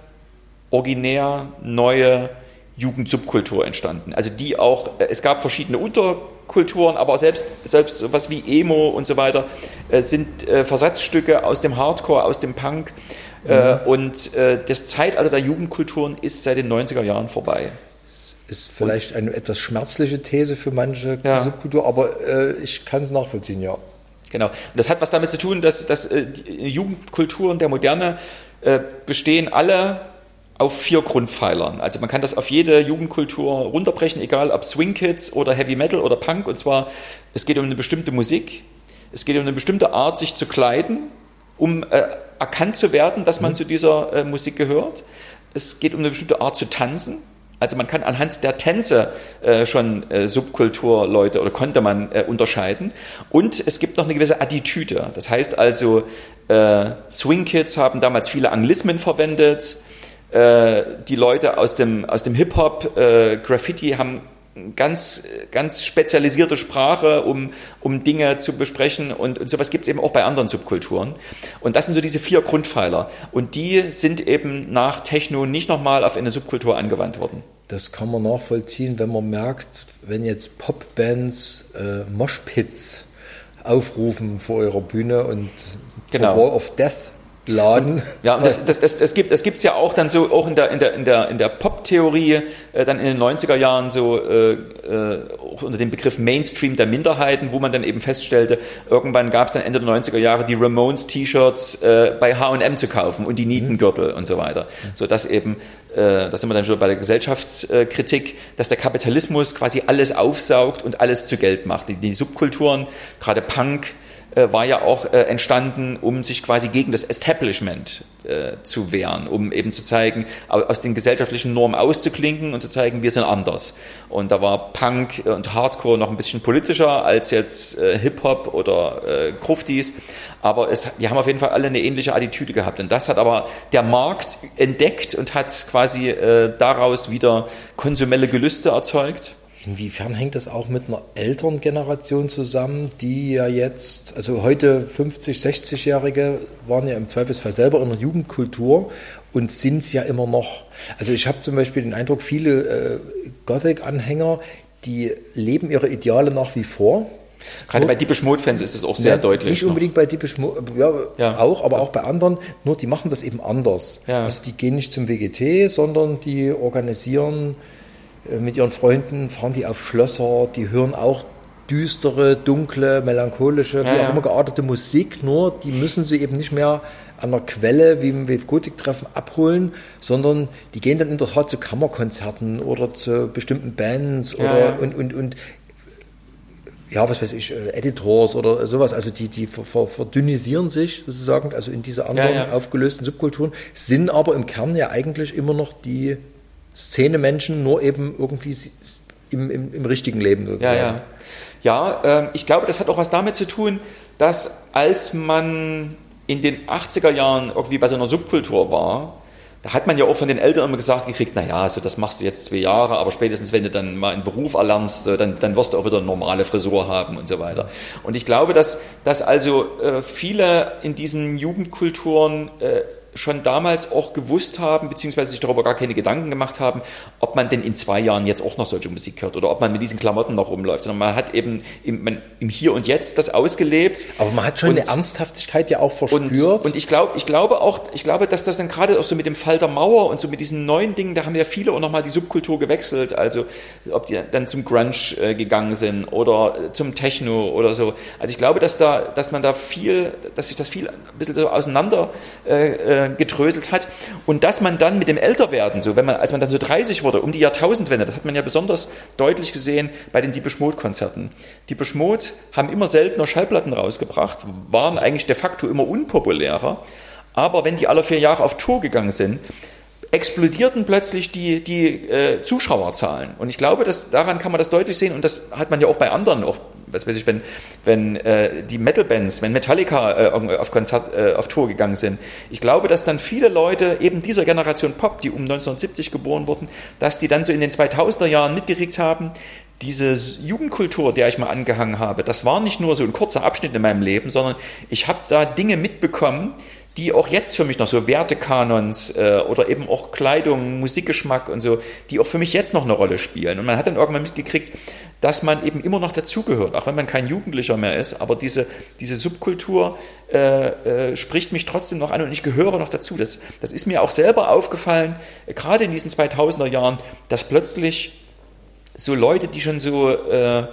originär neue Jugendsubkultur entstanden. Also die auch, äh, es gab verschiedene Unterkulturen, aber selbst, selbst sowas wie Emo und so weiter äh, sind Versatzstücke aus dem Hardcore, aus dem Punk. Äh, und das Zeitalter der Jugendkulturen ist seit den 90er Jahren vorbei. Ist vielleicht eine etwas schmerzliche These für manche Ja. Subkultur, aber äh, ich kann es nachvollziehen, ja. Genau. Und das hat was damit zu tun, dass, dass äh, die Jugendkulturen der Moderne äh, bestehen alle auf vier Grundpfeilern. Also man kann das auf jede Jugendkultur runterbrechen, egal ob Swing Kids oder Heavy Metal oder Punk. Und zwar, es geht um eine bestimmte Musik, es geht um eine bestimmte Art, sich zu kleiden, um äh, erkannt zu werden, dass man zu dieser äh, Musik gehört. Es geht um eine bestimmte Art zu tanzen Also man kann anhand der Tänze äh, schon äh, Subkulturleute oder konnte man äh, unterscheiden. Und es gibt noch eine gewisse Attitüde. Das heißt also, äh, Swing Kids haben damals viele Anglismen verwendet. Äh, die Leute aus dem, aus dem Hip-Hop, äh, Graffiti haben ganz, ganz spezialisierte Sprache, um, um Dinge zu besprechen und, und sowas gibt es eben auch bei anderen Subkulturen. Und das sind so diese vier Grundpfeiler. Und die sind eben nach Techno nicht nochmal auf eine Subkultur angewandt worden. Das kann man nachvollziehen, wenn man merkt, wenn jetzt Popbands äh, Moshpits aufrufen vor ihrer Bühne und genau. Wall of Death laden. Ja, und das, das, das, das gibt es ja auch dann so, auch in der, in der, in der, in der Pop-Theorie, äh, dann in den 90er Jahren so, äh, äh, auch unter dem Begriff Mainstream der Minderheiten, wo man dann eben feststellte, irgendwann gab es dann Ende der 90er Jahre die Ramones-T-Shirts äh, bei H&M zu kaufen und die Nietengürtel mhm. und so weiter. So dass eben, äh, da sind wir dann schon bei der Gesellschaftskritik, dass der Kapitalismus quasi alles aufsaugt und alles zu Geld macht. Die, die Subkulturen, gerade Punk, war ja auch äh, entstanden, um sich quasi gegen das Establishment äh, zu wehren, um eben zu zeigen, aus den gesellschaftlichen Normen auszuklinken und zu zeigen, wir sind anders. Und da war Punk und Hardcore noch ein bisschen politischer als jetzt äh, Hip-Hop oder äh, Gruftis, aber es, die haben auf jeden Fall alle eine ähnliche Attitüde gehabt. Und das hat aber der Markt entdeckt und hat quasi äh, daraus wieder konsumelle Gelüste erzeugt. Inwiefern hängt das auch mit einer älteren Generation zusammen, die ja jetzt, also heute 50, 60-Jährige waren ja im Zweifelsfall selber in der Jugendkultur und sind es ja immer noch. Also ich habe zum Beispiel den Eindruck, viele äh, Gothic-Anhänger, die leben ihre Ideale nach wie vor. Gerade bei Deepish Mode-Fans ist es auch sehr ja, deutlich. Nicht unbedingt bei Deepish Mode, ja, ja, auch, aber auch bei anderen, nur die machen das eben anders. Ja. Also die gehen nicht zum WGT, sondern die organisieren äh, mit ihren Freunden fahren die auf Schlösser, die hören auch düstere, dunkle, melancholische, ja, wie auch immer geartete Musik, nur die müssen sie eben nicht mehr an der Quelle wie im Wave Gothic Treffen abholen, sondern die gehen dann in der Tat zu Kammerkonzerten oder zu bestimmten Bands oder ja. und, und, und ja, was weiß ich, äh, Editors oder sowas, also die, die verdünnisieren sich sozusagen, also in diese anderen aufgelösten Subkulturen, sind aber im Kern ja eigentlich immer noch die Szene-Menschen, nur eben irgendwie im, im, im richtigen Leben sozusagen. Ja, ja. ja äh, ich glaube, das hat auch was damit zu tun, dass als man in den 80er Jahren irgendwie bei so einer Subkultur war, da hat man ja auch von den Eltern immer gesagt gekriegt, naja, so das machst du jetzt zwei Jahre, aber spätestens wenn du dann mal einen Beruf erlernst, dann, dann wirst du auch wieder eine normale Frisur haben und so weiter. Und ich glaube, dass, dass also äh, viele in diesen Jugendkulturen äh, schon damals auch gewusst haben, beziehungsweise sich darüber gar keine Gedanken gemacht haben, ob man denn in zwei Jahren jetzt auch noch solche Musik hört oder ob man mit diesen Klamotten noch rumläuft. Sondern man hat eben im, man, im Hier und Jetzt das ausgelebt. Aber man hat schon und, eine Ernsthaftigkeit ja auch verspürt. Und, und ich, glaube, ich glaube auch, ich glaube, dass das dann gerade auch so mit dem Fall der Mauer und so mit diesen neuen Dingen, da haben ja viele auch nochmal die Subkultur gewechselt. Also ob die dann zum Grunge äh, gegangen sind oder zum Techno oder so. Also ich glaube, dass da, dass man da viel, dass sich das viel ein bisschen so auseinander äh, äh, getröselt hat. Und dass man dann mit dem Älterwerden, so wenn man, als man dann so 30 wurde, um die Jahrtausendwende, das hat man ja besonders deutlich gesehen bei den Deepish Mode Konzerten. Deepish Mode haben immer seltener Schallplatten rausgebracht, waren eigentlich de facto immer unpopulärer. Aber wenn die alle vier Jahre auf Tour gegangen sind, explodierten plötzlich die, die äh, Zuschauerzahlen. Und ich glaube, dass daran kann man das deutlich sehen und das hat man ja auch bei anderen auch was weiß ich, wenn, wenn äh, die Metal-Bands, wenn Metallica äh, auf Konzert, äh, auf Tour gegangen sind. Ich glaube, dass dann viele Leute eben dieser Generation Pop, die um 1970 geboren wurden, dass die dann so in den 2000er Jahren mitgekriegt haben, diese Jugendkultur, der ich mal angehangen habe, das war nicht nur so ein kurzer Abschnitt in meinem Leben, sondern ich habe da Dinge mitbekommen, die auch jetzt für mich noch so Wertekanons äh, oder eben auch Kleidung, Musikgeschmack und so, die auch für mich jetzt noch eine Rolle spielen. Und man hat dann irgendwann mitgekriegt, dass man eben immer noch dazugehört, auch wenn man kein Jugendlicher mehr ist, aber diese, diese Subkultur äh, äh, spricht mich trotzdem noch an und ich gehöre noch dazu. Das, das ist mir auch selber aufgefallen, äh, gerade in diesen 2000er Jahren, dass plötzlich so Leute, die schon so äh, äh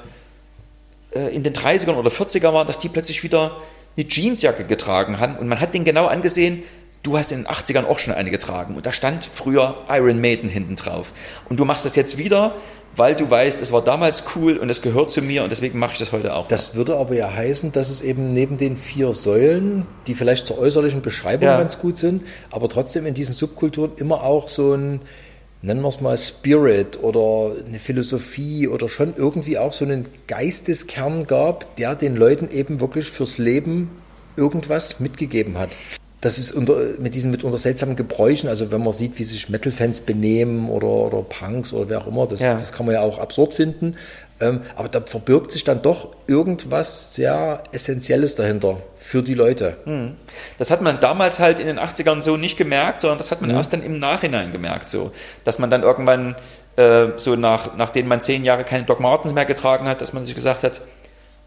in den 30ern oder 40ern waren, dass die plötzlich wieder eine Jeansjacke getragen haben und man hat den genau angesehen, du hast in den 80ern auch schon eine getragen und da stand früher Iron Maiden hinten drauf. Und du machst das jetzt wieder, weil du weißt, es war damals cool und es gehört zu mir und deswegen mache ich das heute auch. Das würde aber ja heißen, dass es eben neben den vier Säulen, die vielleicht zur äußerlichen Beschreibung ja. ganz gut sind, aber trotzdem in diesen Subkulturen immer auch so ein nennen wir es mal Spirit oder eine Philosophie oder schon irgendwie auch so einen Geisteskern gab, der den Leuten eben wirklich fürs Leben irgendwas mitgegeben hat. Das ist unter, mit diesen mit unter seltsamen Gebräuchen, also wenn man sieht, wie sich Metal-Fans benehmen oder, oder Punks oder wer auch immer, das, Ja. das kann man ja auch absurd finden. Ähm, aber da verbirgt sich dann doch irgendwas sehr Essentielles dahinter für die Leute. Das hat man damals halt in den 80ern so nicht gemerkt, sondern das hat man erst dann im Nachhinein gemerkt, so, dass man dann irgendwann äh, so nach, nachdem man zehn Jahre keine Doc Martens mehr getragen hat, dass man sich gesagt hat,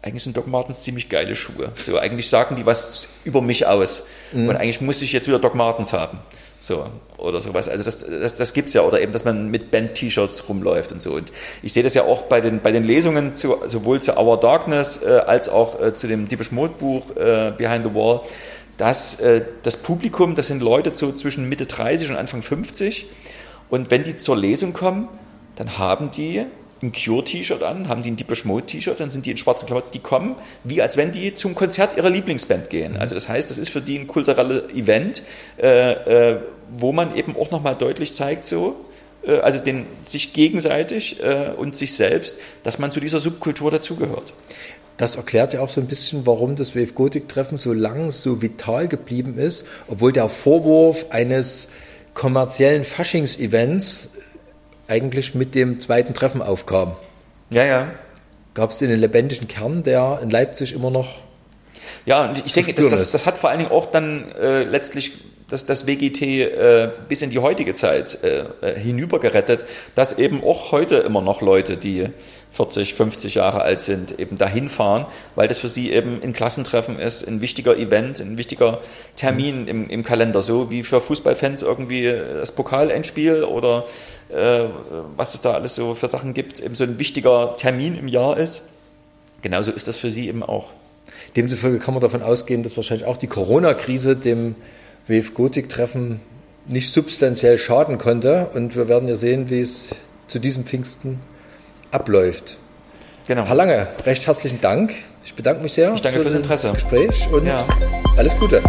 eigentlich sind Doc Martens ziemlich geile Schuhe. So, eigentlich sagen die was über mich aus. Und eigentlich muss ich jetzt wieder Doc Martens haben. So, oder sowas. Also das, das, das gibt's ja. Oder eben, dass man mit Band-T-Shirts rumläuft und so. Und ich sehe das ja auch bei den, bei den Lesungen zu, sowohl zu Our Darkness äh, als auch äh, zu dem Deepish Mode Buch äh, Behind the Wall, dass äh, das Publikum, das sind Leute so zwischen Mitte 30 und Anfang 50. Und wenn die zur Lesung kommen, dann haben die ein Cure-T-Shirt an, haben die ein Deepish Mode-T-Shirt, dann sind die in schwarzen Klamotten, die kommen, wie als wenn die zum Konzert ihrer Lieblingsband gehen. Also das heißt, das ist für die ein kulturelles Event, äh, äh, wo man eben auch nochmal deutlich zeigt, so, äh, also den, sich gegenseitig äh, und sich selbst, dass man zu dieser Subkultur dazugehört. Das erklärt ja auch so ein bisschen, warum das Wave Gothic Treffen so lang so vital geblieben ist, obwohl der Vorwurf eines kommerziellen Faschings-Events eigentlich mit dem zweiten Treffen aufkam. Ja, ja. Gab es den lebendigen Kern, der in Leipzig immer noch Ja, und ich denke, das, das, das hat vor allen Dingen auch dann äh, letztlich das, das WGT äh, bis in die heutige Zeit äh, äh, hinübergerettet, dass eben auch heute immer noch Leute, die 40, 50 Jahre alt sind, eben dahin fahren, weil das für sie eben ein Klassentreffen ist, ein wichtiger Event, ein wichtiger Termin im, im Kalender, so wie für Fußballfans irgendwie das Pokalendspiel oder äh, was es da alles so für Sachen gibt, eben so ein wichtiger Termin im Jahr ist. Genauso ist das für sie eben auch. Demzufolge kann man davon ausgehen, dass wahrscheinlich auch die Corona-Krise dem Wave Gothic Treffen nicht substanziell schaden konnte. Und wir werden ja sehen, wie es zu diesem Pfingsten abläuft. Genau. Herr Lange, recht herzlichen Dank. Ich bedanke mich sehr Ich danke für fürs Interesse. das Gespräch und Ja. alles Gute.